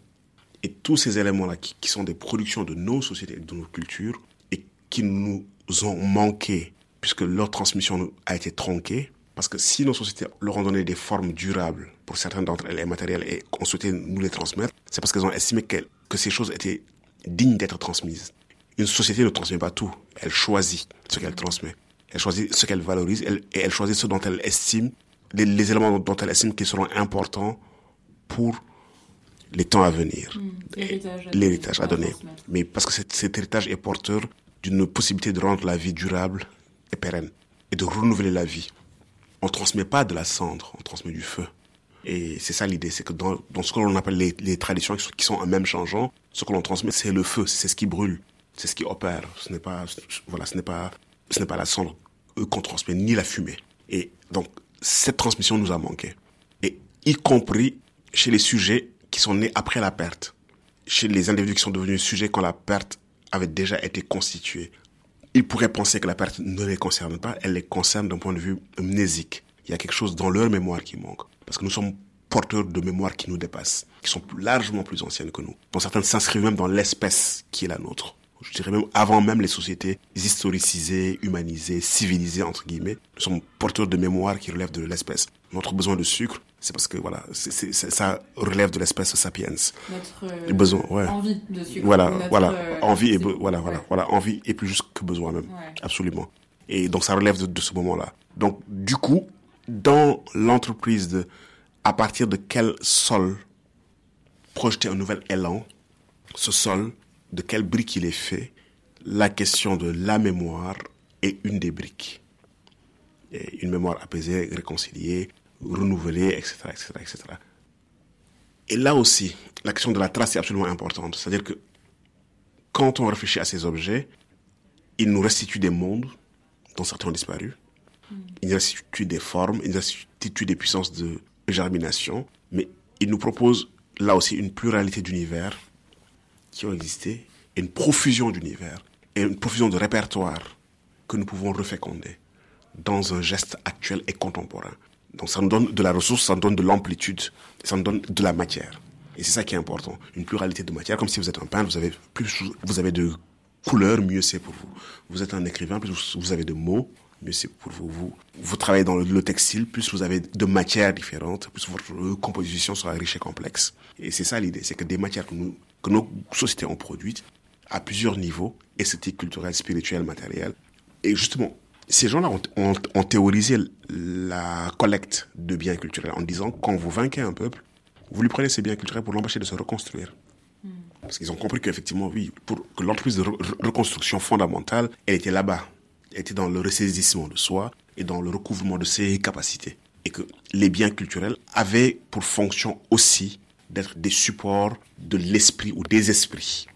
et tous ces éléments-là qui, qui sont des productions de nos sociétés de nos cultures et qui nous ont manqué puisque leur transmission a été tronquée. Parce que si nos sociétés leur ont donné des formes durables, pour certaines d'entre elles matérielles, et qu'on souhaitait nous les transmettre, c'est parce qu'elles ont estimé que, que ces choses étaient dignes d'être transmises. Une société ne transmet pas tout. Elle choisit ce qu'elle transmet. Elle choisit ce qu'elle valorise et elle choisit ce dont elle estime, les, éléments dont elle estime qu'ils seront importants pour les temps à venir.
Mmh.
L'héritage à, donner. Mais parce que cet héritage est porteur d'une possibilité de rendre la vie durable et pérenne et de renouveler la vie. On ne transmet pas de la cendre, on transmet du feu. Et c'est ça l'idée, c'est que dans, dans, ce que l'on appelle les, les, traditions qui sont, en même changeant, ce que l'on transmet, c'est le feu, c'est ce qui brûle, c'est ce qui opère. Ce n'est pas, voilà, ce n'est pas, ce n'est pas la cendre qu'on transmet, ni la fumée. Et donc, cette transmission nous a manqué. Et y compris chez les sujets qui sont nés après la perte. Chez les individus qui sont devenus sujets quand la perte avait déjà été constituée. Ils pourraient penser que la perte ne les concerne pas, elle les concerne d'un point de vue mnésique. Il y a quelque chose dans leur mémoire qui manque. Parce que nous sommes porteurs de mémoires qui nous dépassent, qui sont largement plus anciennes que nous, dont certaines s'inscrivent même dans l'espèce qui est la nôtre. Je dirais même avant même les sociétés historicisées, humanisées, civilisées, entre guillemets, nous sommes porteurs de mémoires qui relèvent de l'espèce. Notre besoin de sucre, c'est parce que voilà, ça relève de l'espèce sapiens.
Notre euh, besoin, ouais. envie de sucre.
Voilà, voilà, euh, envie et voilà, voilà, voilà, envie et plus juste que besoin même, absolument. Et donc ça relève de, de ce moment-là. Donc du coup, dans l'entreprise de, à partir de quel sol projeter un nouvel élan, ce sol, de quelle brique il est fait, la question de la mémoire est une des briques. Et une mémoire apaisée, réconciliée, renouvelée, etc., etc., etc. Et là aussi, la question de la trace est absolument importante. C'est-à-dire que quand on réfléchit à ces objets, ils nous restituent des mondes dont certains ont disparu. Ils nous restituent des formes, ils nous restituent des puissances de germination, mais ils nous proposent là aussi une pluralité d'univers qui ont existé, et une profusion d'univers, et une profusion de répertoires que nous pouvons reféconder dans un geste actuel et contemporain. Donc ça nous donne de la ressource, ça nous donne de l'amplitude, ça nous donne de la matière. Et c'est ça qui est important, une pluralité de matière, comme si vous êtes un peintre, vous avez plus, vous avez de couleurs, mieux c'est pour vous. Vous êtes un écrivain, plus vous avez de mots, mieux c'est pour vous. vous. Vous travaillez dans le, textile, plus vous avez de matières différentes, plus votre composition sera riche et complexe. Et c'est ça l'idée, c'est que des matières que nous, que nos sociétés ont produites à plusieurs niveaux, esthétique, culturel, spirituel, matériel. Et justement, ces gens-là ont, ont, théorisé la collecte de biens culturels en disant quand vous vainquez un peuple, vous lui prenez ces biens culturels pour l'empêcher de se reconstruire. Hmm. Parce qu'ils ont compris qu'effectivement, oui, pour que l'entreprise de reconstruction fondamentale, elle était là-bas. Elle était dans le ressaisissement de soi et dans le recouvrement de ses capacités. Et que les biens culturels avaient pour fonction aussi d'être des supports de l'esprit ou des esprits,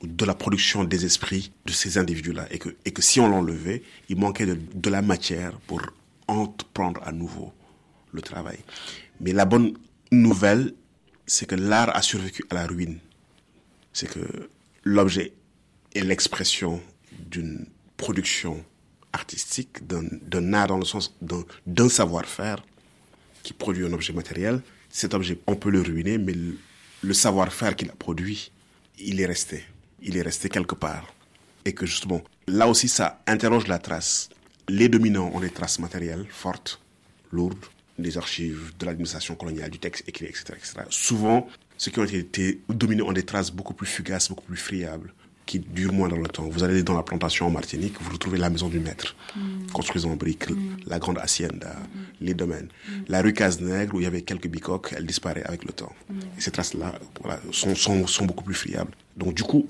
ou de la production des esprits de ces individus-là. Et que, et que si on l'enlevait, il manquait de, de la matière pour entreprendre à nouveau le travail. Mais la bonne nouvelle, c'est que l'art a survécu à la ruine. C'est que l'objet est l'expression d'une production artistique, d'un art dans le sens d'un savoir-faire qui produit un objet matériel, cet objet, on peut le ruiner, mais le, savoir-faire qu'il a produit, il est resté. Il est resté quelque part. Et que justement, là aussi, ça interroge la trace. Les dominants ont des traces matérielles fortes, lourdes, des archives de l'administration coloniale, du texte écrit, etc., etc. Souvent, ceux qui ont été dominants ont des traces beaucoup plus fugaces, beaucoup plus friables, qui dure moins dans le temps. Vous allez dans la plantation en Martinique, vous retrouvez la maison du maître, mm. construite en briques, mm. la grande hacienda, mm. les domaines. La rue Casse-Nègre, où il y avait quelques bicoques, elle disparaît avec le temps. Et ces traces-là voilà, sont, sont, sont beaucoup plus friables. Donc du coup,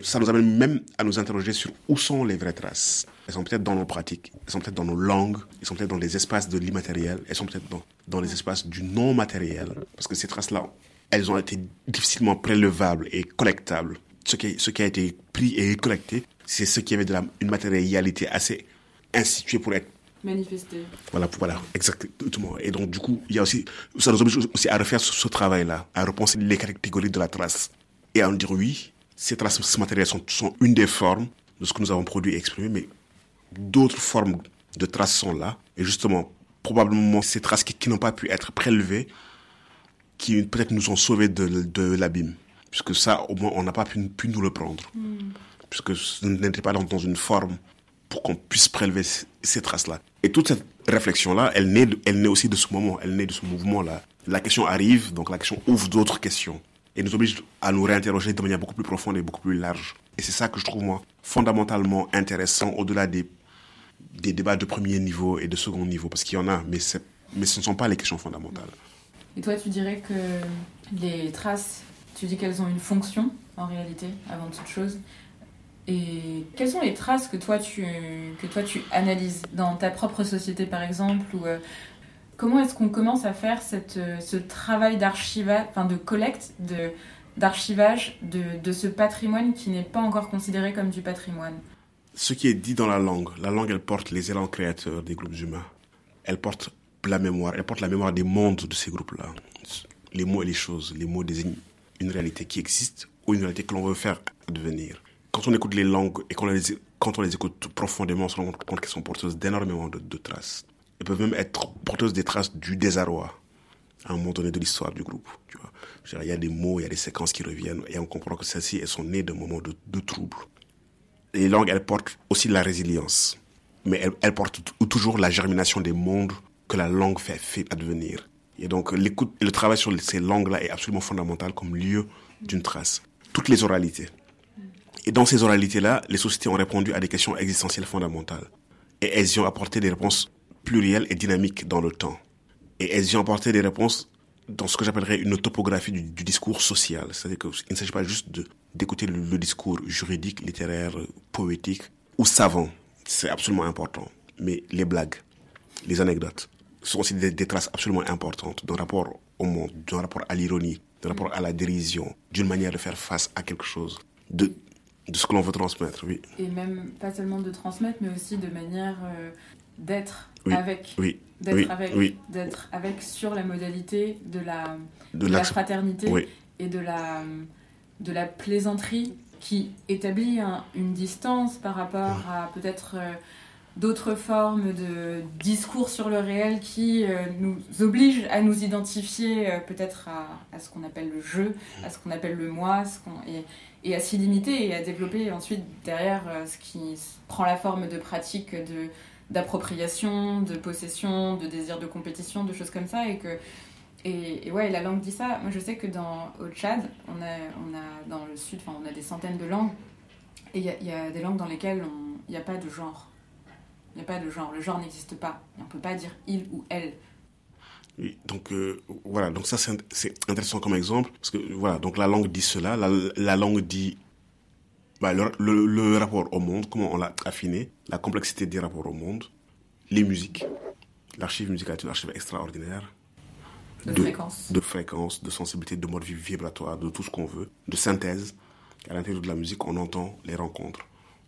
ça nous amène même à nous interroger sur où sont les vraies traces. Elles sont peut-être dans nos pratiques, elles sont peut-être dans nos langues, elles sont peut-être dans les espaces de l'immatériel, elles sont peut-être dans, dans les espaces du non matériel. Parce que ces traces-là, elles ont été difficilement prélevables et collectables ce qui, ce qui a été pris et collecté, c'est ce qui avait de la, une matérialité assez instituée pour être
manifesté.
Voilà, voilà, exactement. Et donc, du coup, il y a aussi, ça nous oblige aussi à refaire ce, travail-là, à repenser les catégories de la trace et à en dire oui, ces traces matérielles sont, sont une des formes de ce que nous avons produit et exprimé, mais d'autres formes de traces sont là. Et justement, probablement ces traces qui, qui n'ont pas pu être prélevées, qui peut-être nous ont sauvés de, de l'abîme puisque ça, au moins, on n'a pas pu, nous le prendre. Hmm. Puisque ce n'était pas dans, une forme pour qu'on puisse prélever ces traces-là. Et toute cette réflexion-là, elle naît, elle naît aussi de ce moment, elle naît de ce mouvement-là. La question arrive, donc la question ouvre d'autres questions et nous oblige à nous réinterroger de manière beaucoup plus profonde et beaucoup plus large. Et c'est ça que je trouve, moi, fondamentalement intéressant au-delà des, des débats de premier niveau et de second niveau, parce qu'il y en a, mais, mais ce ne sont pas les questions fondamentales.
Et toi, tu dirais que les traces, tu dis qu'elles ont une fonction, en réalité, avant toute chose. Et quelles sont les traces que toi tu, que toi, tu analyses dans ta propre société, par exemple ou, euh, Comment est-ce qu'on commence à faire cette, euh, ce travail d'archivage, enfin de collecte, de, d'archivage de, de ce patrimoine qui n'est pas encore considéré comme du patrimoine?
Ce qui est dit dans la langue, la langue, elle porte les élans créateurs des groupes humains. Elle porte la mémoire, elle porte la mémoire des mondes de ces groupes-là. Les mots et les choses, les mots désignent une réalité qui existe ou une réalité que l'on veut faire devenir. Quand on écoute les langues et quand on les, quand on les écoute profondément, on se rend compte qu'elles sont porteuses d'énormément de, de traces. Elles peuvent même être porteuses des traces du désarroi à un moment donné de l'histoire du groupe. Tu vois. Il y a des mots, il y a des séquences qui reviennent et on comprend que celles-ci, elles sont nées d'un moment de, de trouble. Les langues, elles portent aussi la résilience, mais elles, elles, portent toujours la germination des mondes que la langue fait, fait advenir. Et donc l'écoute et le travail sur ces langues-là est absolument fondamental comme lieu d'une trace. Toutes les oralités. Et dans ces oralités-là, les sociétés ont répondu à des questions existentielles fondamentales. Et elles y ont apporté des réponses plurielles et dynamiques dans le temps. Et elles y ont apporté des réponses dans ce que j'appellerais une topographie du, discours social. C'est-à-dire qu'il ne s'agit pas juste d'écouter le, discours juridique, littéraire, poétique ou savant. C'est absolument important. Mais les blagues, les anecdotes sont aussi des, des traces absolument importantes d'un rapport au monde, d'un rapport à l'ironie, d'un rapport à la dérision, d'une manière de faire face à quelque chose, de, de ce que l'on veut transmettre, oui.
Et même pas seulement de transmettre, mais aussi de manière euh, d'être
oui,
avec,
oui,
d'être
oui,
avec,
oui.
d'être avec sur la modalité de la,
De
de la fraternité et de la, de la plaisanterie qui établit un- une distance par rapport à peut-être euh, d'autres formes de discours sur le réel qui euh, nous obligent à nous identifier euh, peut-être à, ce qu'on appelle le jeu, à ce qu'on appelle le moi, et, à s'y limiter et à développer ensuite derrière euh, ce qui prend la forme de pratiques de d'appropriation, de possession, de désir de compétition, de choses comme ça et que et, ouais, la langue dit ça. Moi, je sais que au Tchad, on a, on a dans le sud, on a des centaines de langues. Et il y, y a des langues dans lesquelles il n'y a pas de genre. Il n'y a pas de genre. Le genre n'existe pas. Et on ne peut pas dire il ou elle.
Oui, donc euh, voilà, donc ça c'est int- c'est intéressant comme exemple parce que voilà, donc la langue dit cela, la, la langue dit bah, le, le, le rapport au monde, comment on l'a affiné, la complexité des rapports au monde, les musiques, l'archive musicale est une archive extraordinaire
De fréquence.
de fréquence, de sensibilité, de mode vi- vibratoire, de tout ce qu'on veut, de synthèse. À l'intérieur de la musique, on entend les rencontres,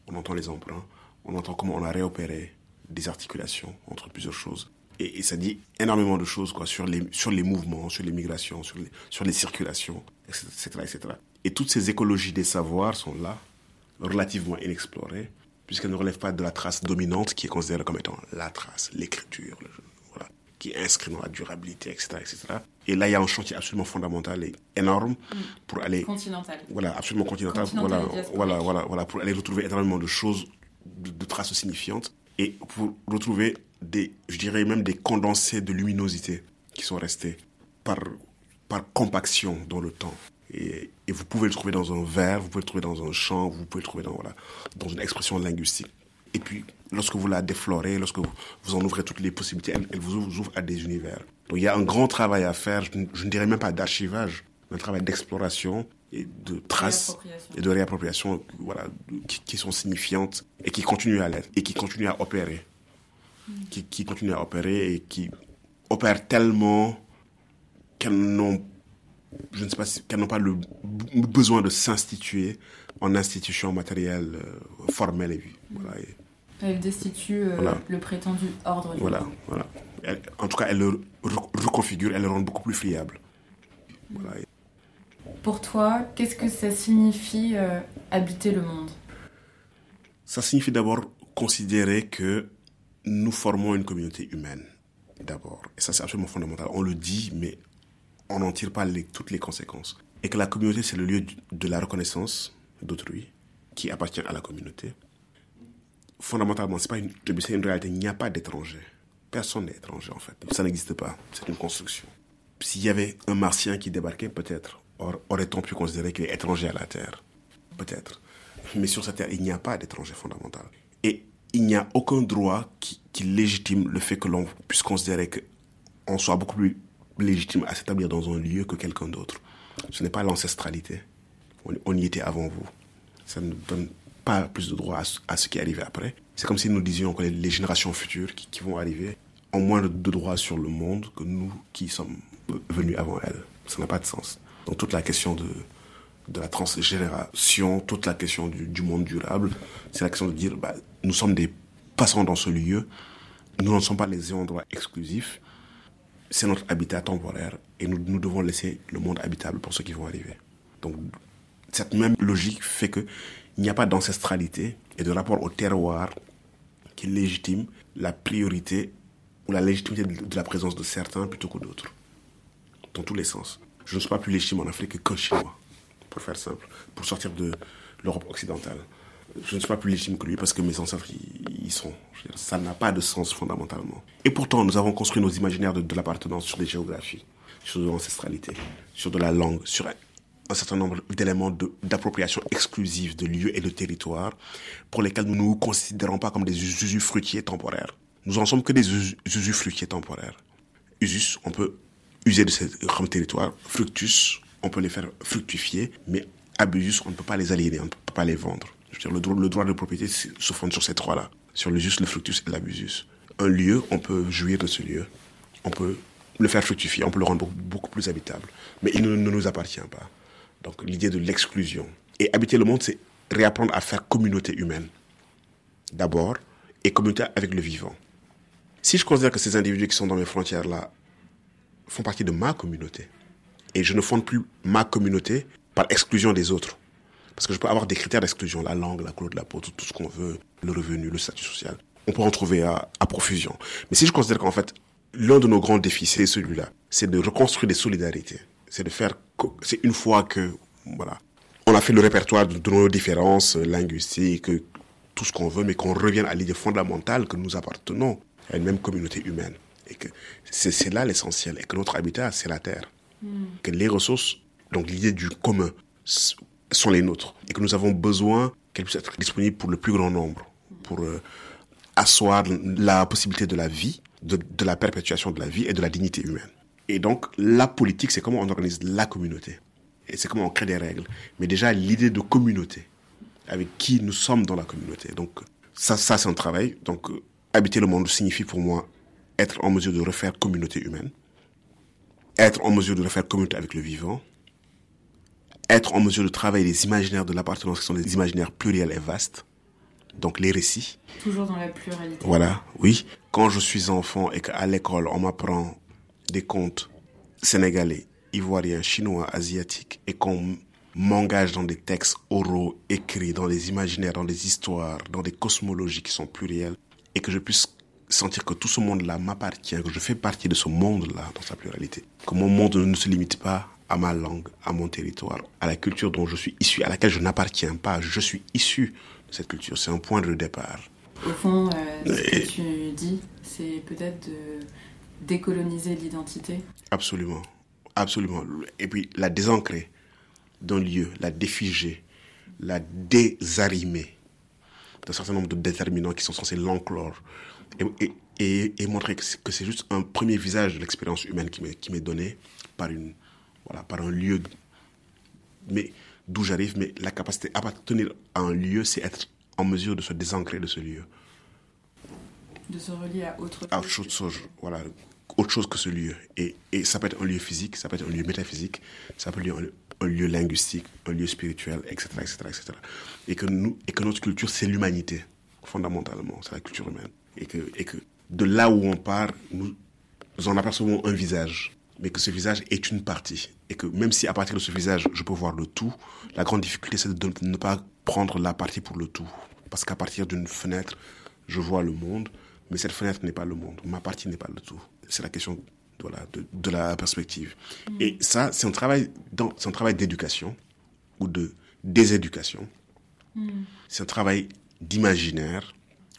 on entend les emprunts, on entend comment on a réopéré des articulations entre plusieurs choses. Et, et ça dit énormément de choses quoi, sur, les, sur les mouvements, sur les migrations, sur les, sur les circulations, etc., etc. Et toutes ces écologies des savoirs sont là, relativement inexplorées, puisqu'elles ne relèvent pas de la trace dominante qui est considérée comme étant la trace, l'écriture, le- voilà, qui est inscrit dans la durabilité, etc., etc. Et là, il y a un chantier absolument fondamental et énorme pour aller
Continentale.
voilà, absolument continental.
Continental
voilà, voilà, voilà, pour aller retrouver énormément de choses, de, de traces signifiantes et pour retrouver des, je dirais même des condensés de luminosité qui sont restés par, par compaction dans le temps. Et, vous pouvez le trouver dans un vers, vous pouvez le trouver dans un chant, vous pouvez le trouver dans, voilà, dans une expression linguistique. Et puis, lorsque vous la déflorez, lorsque vous, en ouvrez toutes les possibilités, elle, vous ouvre, à des univers. Donc il y a un grand travail à faire, je, je ne dirais même pas d'archivage, un travail d'exploration et de traces et de réappropriation voilà, qui, qui sont signifiantes et qui continuent à l'être et qui continuent à opérer. Qui, qui continuent à opérer et qui opèrent tellement qu'elles n'ont je ne sais pas qu'elles n'ont pas le besoin de s'instituer en institution matérielle euh, formelle et voilà, et-
Elle destitue euh,
Voilà.
le prétendu ordre du
voilà,
monde.
voilà. Elle- en tout cas, elle le re- reconfigure, elle le rend beaucoup plus friable. Voilà. Et
Pour toi, qu'est-ce que ça signifie euh, habiter le monde?
Ça signifie d'abord considérer que nous formons une communauté humaine, d'abord. Et ça, c'est absolument fondamental. On le dit, mais on n'en tire pas toutes les conséquences. Et que la communauté, c'est le lieu de la reconnaissance d'autrui, qui appartient à la communauté. fondamentalement, c'est pas une, une réalité. Il n'y a pas d'étrangers. Personne n'est étranger, en fait. Ça n'existe pas. C'est une construction. S'il y avait un martien qui débarquait, peut-être aurait-on pu considérer qu'il est étranger à la Terre. Peut-être. Mais sur cette Terre, il n'y a pas d'étranger fondamental. Et il n'y a aucun droit qui, qui légitime le fait que l'on puisse considérer qu'on soit beaucoup plus légitime à s'établir dans un lieu que quelqu'un d'autre. Ce n'est pas l'ancestralité. On, y était avant vous. Ça ne donne pas plus de droit à, ce qui est arrivé après. C'est comme si nous disions que les, générations futures qui, vont arriver ont moins de, droits sur le monde que nous qui sommes venus avant elles. Ça n'a pas de sens. Donc toute la question de, la transgénération, toute la question du, monde durable, c'est la question de dire, bah, nous sommes des passants dans ce lieu, nous ne sommes pas les endroits exclusifs, c'est notre habitat temporaire et nous, nous devons laisser le monde habitable pour ceux qui vont arriver. Donc, cette même logique fait qu'il n'y a pas d'ancestralité et de rapport au terroir qui légitime la priorité ou la légitimité de la présence de certains plutôt que d'autres. Dans tous les sens. Je ne suis pas plus légitime en Afrique qu'un Chinois, pour faire simple, pour sortir de l'Europe occidentale. Je ne suis pas plus légitime que lui parce que mes ancêtres y, sont. ça n'a pas de sens fondamentalement. Et pourtant, nous avons construit nos imaginaires de, de l'appartenance sur des géographies, sur de l'ancestralité, sur de la langue, sur un certain nombre d'éléments d'appropriation exclusive de lieux et de territoires pour lesquels nous ne nous considérons pas comme des usufruitiers temporaires. Nous en sommes que des usufruitiers temporaires. Usus, on peut user de ces grands territoires. Fructus, on peut les faire fructifier, mais abusus, on ne peut pas les aliéner, on ne peut pas les vendre. Je veux dire, le, droit, le droit de propriété se fonde sur ces trois-là, sur l'usus, le fructus et l'abusus. Un lieu, on peut jouir de ce lieu, on peut le faire fructifier, on peut le rendre beaucoup, plus habitable, mais il ne nous appartient pas. Donc l'idée de l'exclusion. Et habiter le monde, c'est réapprendre à faire communauté humaine, d'abord, et communauté avec le vivant. Si je considère que ces individus qui sont dans mes frontières-là font partie de ma communauté, et je ne fonde plus ma communauté par exclusion des autres, parce que je peux avoir des critères d'exclusion, la langue, la couleur de la peau, tout, ce qu'on veut, le revenu, le statut social. On peut en trouver à, à profusion. Mais si je considère qu'en fait, l'un de nos grands défis, c'est celui-là, c'est de reconstruire des solidarités c'est de faire, c'est une fois que, voilà, on a fait le répertoire de, nos différences linguistiques, tout ce qu'on veut, mais qu'on revienne à l'idée fondamentale que nous appartenons à une même communauté humaine. Et que c'est là l'essentiel. Et que notre habitat, c'est la terre. Hmm. Que les ressources, donc l'idée du commun, sont les nôtres. Et que nous avons besoin qu'elles puissent être disponibles pour le plus grand nombre. Pour euh, asseoir la possibilité de la vie, de la perpétuation de la vie et de la dignité humaine. Et donc, la politique, c'est comment on organise la communauté. Et c'est comment on crée des règles. Mais déjà, l'idée de communauté, avec qui nous sommes dans la communauté. Donc, ça, ça c'est un travail. Donc, euh, habiter le monde signifie pour moi être en mesure de refaire communauté humaine, être en mesure de refaire communauté avec le vivant, être en mesure de travailler les imaginaires de l'appartenance qui sont des imaginaires pluriels et vastes, donc les récits.
Toujours dans la pluralité.
Voilà, oui. Quand je suis enfant et qu'à l'école, on m'apprend des contes sénégalais, ivoiriens, chinois, asiatiques, et qu'on m'engage dans des textes oraux, écrits, dans des imaginaires, dans des histoires, dans des cosmologies qui sont plurielles, et que je puisse sentir que tout ce monde-là m'appartient, que je fais partie de ce monde-là dans sa pluralité, que mon monde ne se limite pas à ma langue, à mon territoire, à la culture dont je suis issu, à laquelle je n'appartiens pas, je suis issu de cette culture, c'est un point de départ.
Au fond, euh, ce que tu dis, c'est peut-être de décoloniser l'identité.
Absolument, absolument. Et puis la désancrer d'un lieu, la défiger, la désarimer d'un certain nombre de déterminants qui sont censés l'enclore et, et, et, montrer que c'est juste un premier visage de l'expérience humaine qui m'est donné par, une, voilà, par un lieu, mais d'où j'arrive, mais la capacité à appartenir à un lieu, c'est être en mesure de se désancrer de ce lieu.
De se relier à autre chose.
À autre chose, voilà, autre chose que ce lieu. Et, et, ça peut être un lieu physique, ça peut être un lieu métaphysique, ça peut être un, lieu linguistique, un lieu spirituel, etc., etc., etc. Et que nous, et que notre culture, c'est l'humanité, fondamentalement, c'est la culture humaine. Et que, et que de là où on part, nous en apercevons un visage, mais que ce visage est une partie. Et que même si à partir de ce visage, je peux voir le tout, la grande difficulté, c'est de ne pas prendre la partie pour le tout. Parce qu'à partir d'une fenêtre, je vois le monde, mais cette fenêtre n'est pas le monde. Ma partie n'est pas le tout. C'est la question voilà, de, de la perspective. Mm. Et ça, c'est un travail, un travail d'éducation ou de déséducation. Mm. C'est un travail d'imaginaire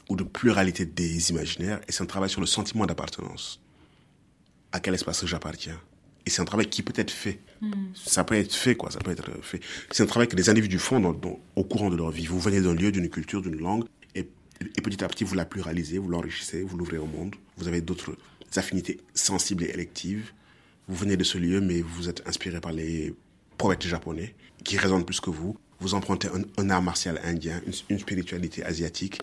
ou de pluralité des imaginaires, et c'est un travail sur le sentiment d'appartenance. À quel espace j'appartiens Et c'est un travail qui peut être fait. Ça peut être fait, quoi. Ça peut être fait. C'est un travail que les individus font dans- au courant de leur vie. Vous venez d'un lieu, d'une culture, d'une langue, et, et petit à petit, vous la pluralisez, vous l'enrichissez, vous l'ouvrez au monde. Vous avez d'autres affinités sensibles et électives. Vous venez de ce lieu, mais vous êtes inspiré par les poètes japonais qui résonnent plus que vous. Vous empruntez un, un art martial indien, une, une spiritualité asiatique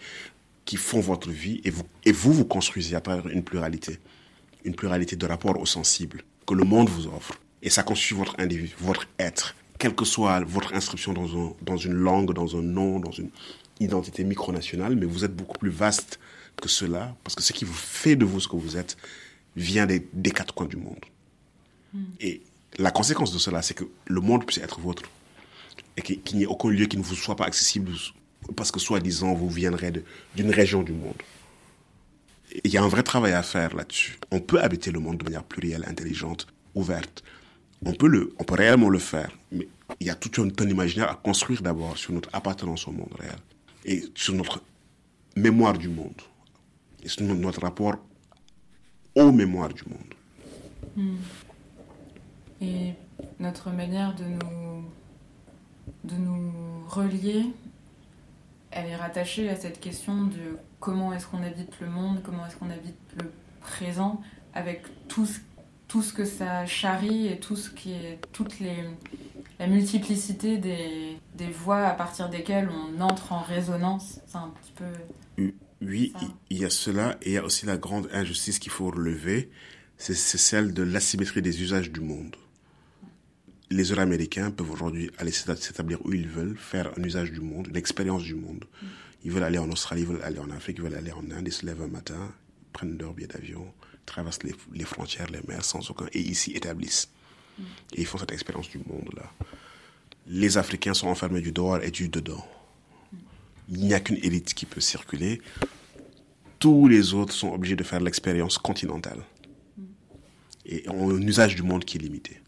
qui font votre vie et vous, et vous vous construisez à travers une pluralité. Une pluralité de rapports au sensible que le monde vous offre. Et ça constitue votre individu, votre être. Quelle que soit votre inscription dans, un, dans une langue, dans un nom, dans une identité micronationale, mais vous êtes beaucoup plus vaste que cela, parce que ce qui vous fait de vous ce que vous êtes vient des, des quatre coins du monde. Et la conséquence de cela, c'est que le monde puisse être vôtre. Et qu'il n'y ait aucun lieu qui ne vous soit pas accessible parce que soi-disant vous viendrez d'une région du monde. Il y a un vrai travail à faire là-dessus. On peut habiter le monde de manière plurielle, intelligente, ouverte. On peut, le, on peut réellement le faire. Mais il y a tout un, imaginaire à construire d'abord sur notre appartenance au monde réel. Et sur notre mémoire du monde. Et sur notre rapport aux mémoires du monde.
Et notre manière de nous, de nous relier, elle est rattachée à cette question de comment est-ce qu'on habite le monde, comment est-ce qu'on habite le présent, avec tout ce, tout ce que ça charrie et tout ce qui est toute les, la multiplicité des, des voies à partir desquelles on entre en résonance. C'est un petit peu.
Oui,
Ça.
il y a cela et il y a aussi la grande injustice qu'il faut relever, c'est celle de l'asymétrie des usages du monde. Les Euro-Américains peuvent aujourd'hui aller s'éta- s'établir où ils veulent, faire un usage du monde, une expérience du monde. Ils veulent aller en Australie, ils veulent aller en Afrique, ils veulent aller en Inde, ils se lèvent un matin, prennent leur billet d'avion, traversent les, les frontières, les mers sans aucun, et ici établissent. Et ils font cette expérience du monde-là. Les Africains sont enfermés du dehors et du dedans. Il n'y a qu'une élite qui peut circuler. Tous les autres sont obligés de faire l'expérience continentale. Et ont un usage du monde qui est limité.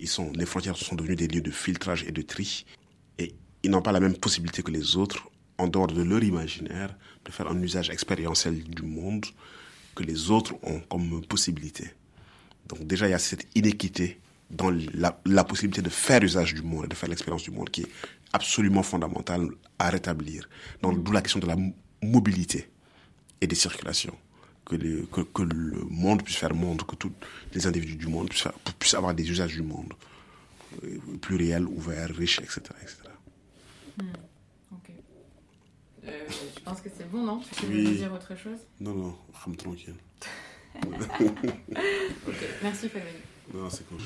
Ils sont, les frontières sont devenues des lieux de filtrage et de tri. Et ils n'ont pas la même possibilité que les autres, en dehors de leur imaginaire, de faire un usage expérientiel du monde que les autres ont comme possibilité. Donc déjà, il y a cette inéquité dans la, possibilité de faire usage du monde et de faire l'expérience du monde qui est absolument fondamentale à rétablir. D'où la question de la mo- mobilité et des circulations. Que, les- que, que le monde puisse faire monde, que tous les individus du monde puissent, faire- puissent avoir des usages du monde. euh, Pluriels, ouverts, riches, etc. etc.
Ok. Euh, je pense que c'est bon, non? Tu veux
Oui.
dire autre chose?
Non, non, rame tranquille.
Merci, Fabien.
Non, c'est cool.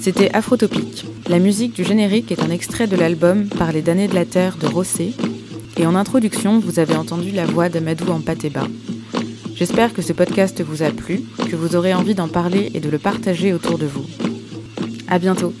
C'était Afrotopique. La musique du générique est un extrait de l'album Parler d'années de la Terre de Rossé. Et en introduction, vous avez entendu la voix d'Amadou Ampateba. J'espère que ce podcast vous a plu, que vous aurez envie d'en parler et de le partager autour de vous. À bientôt!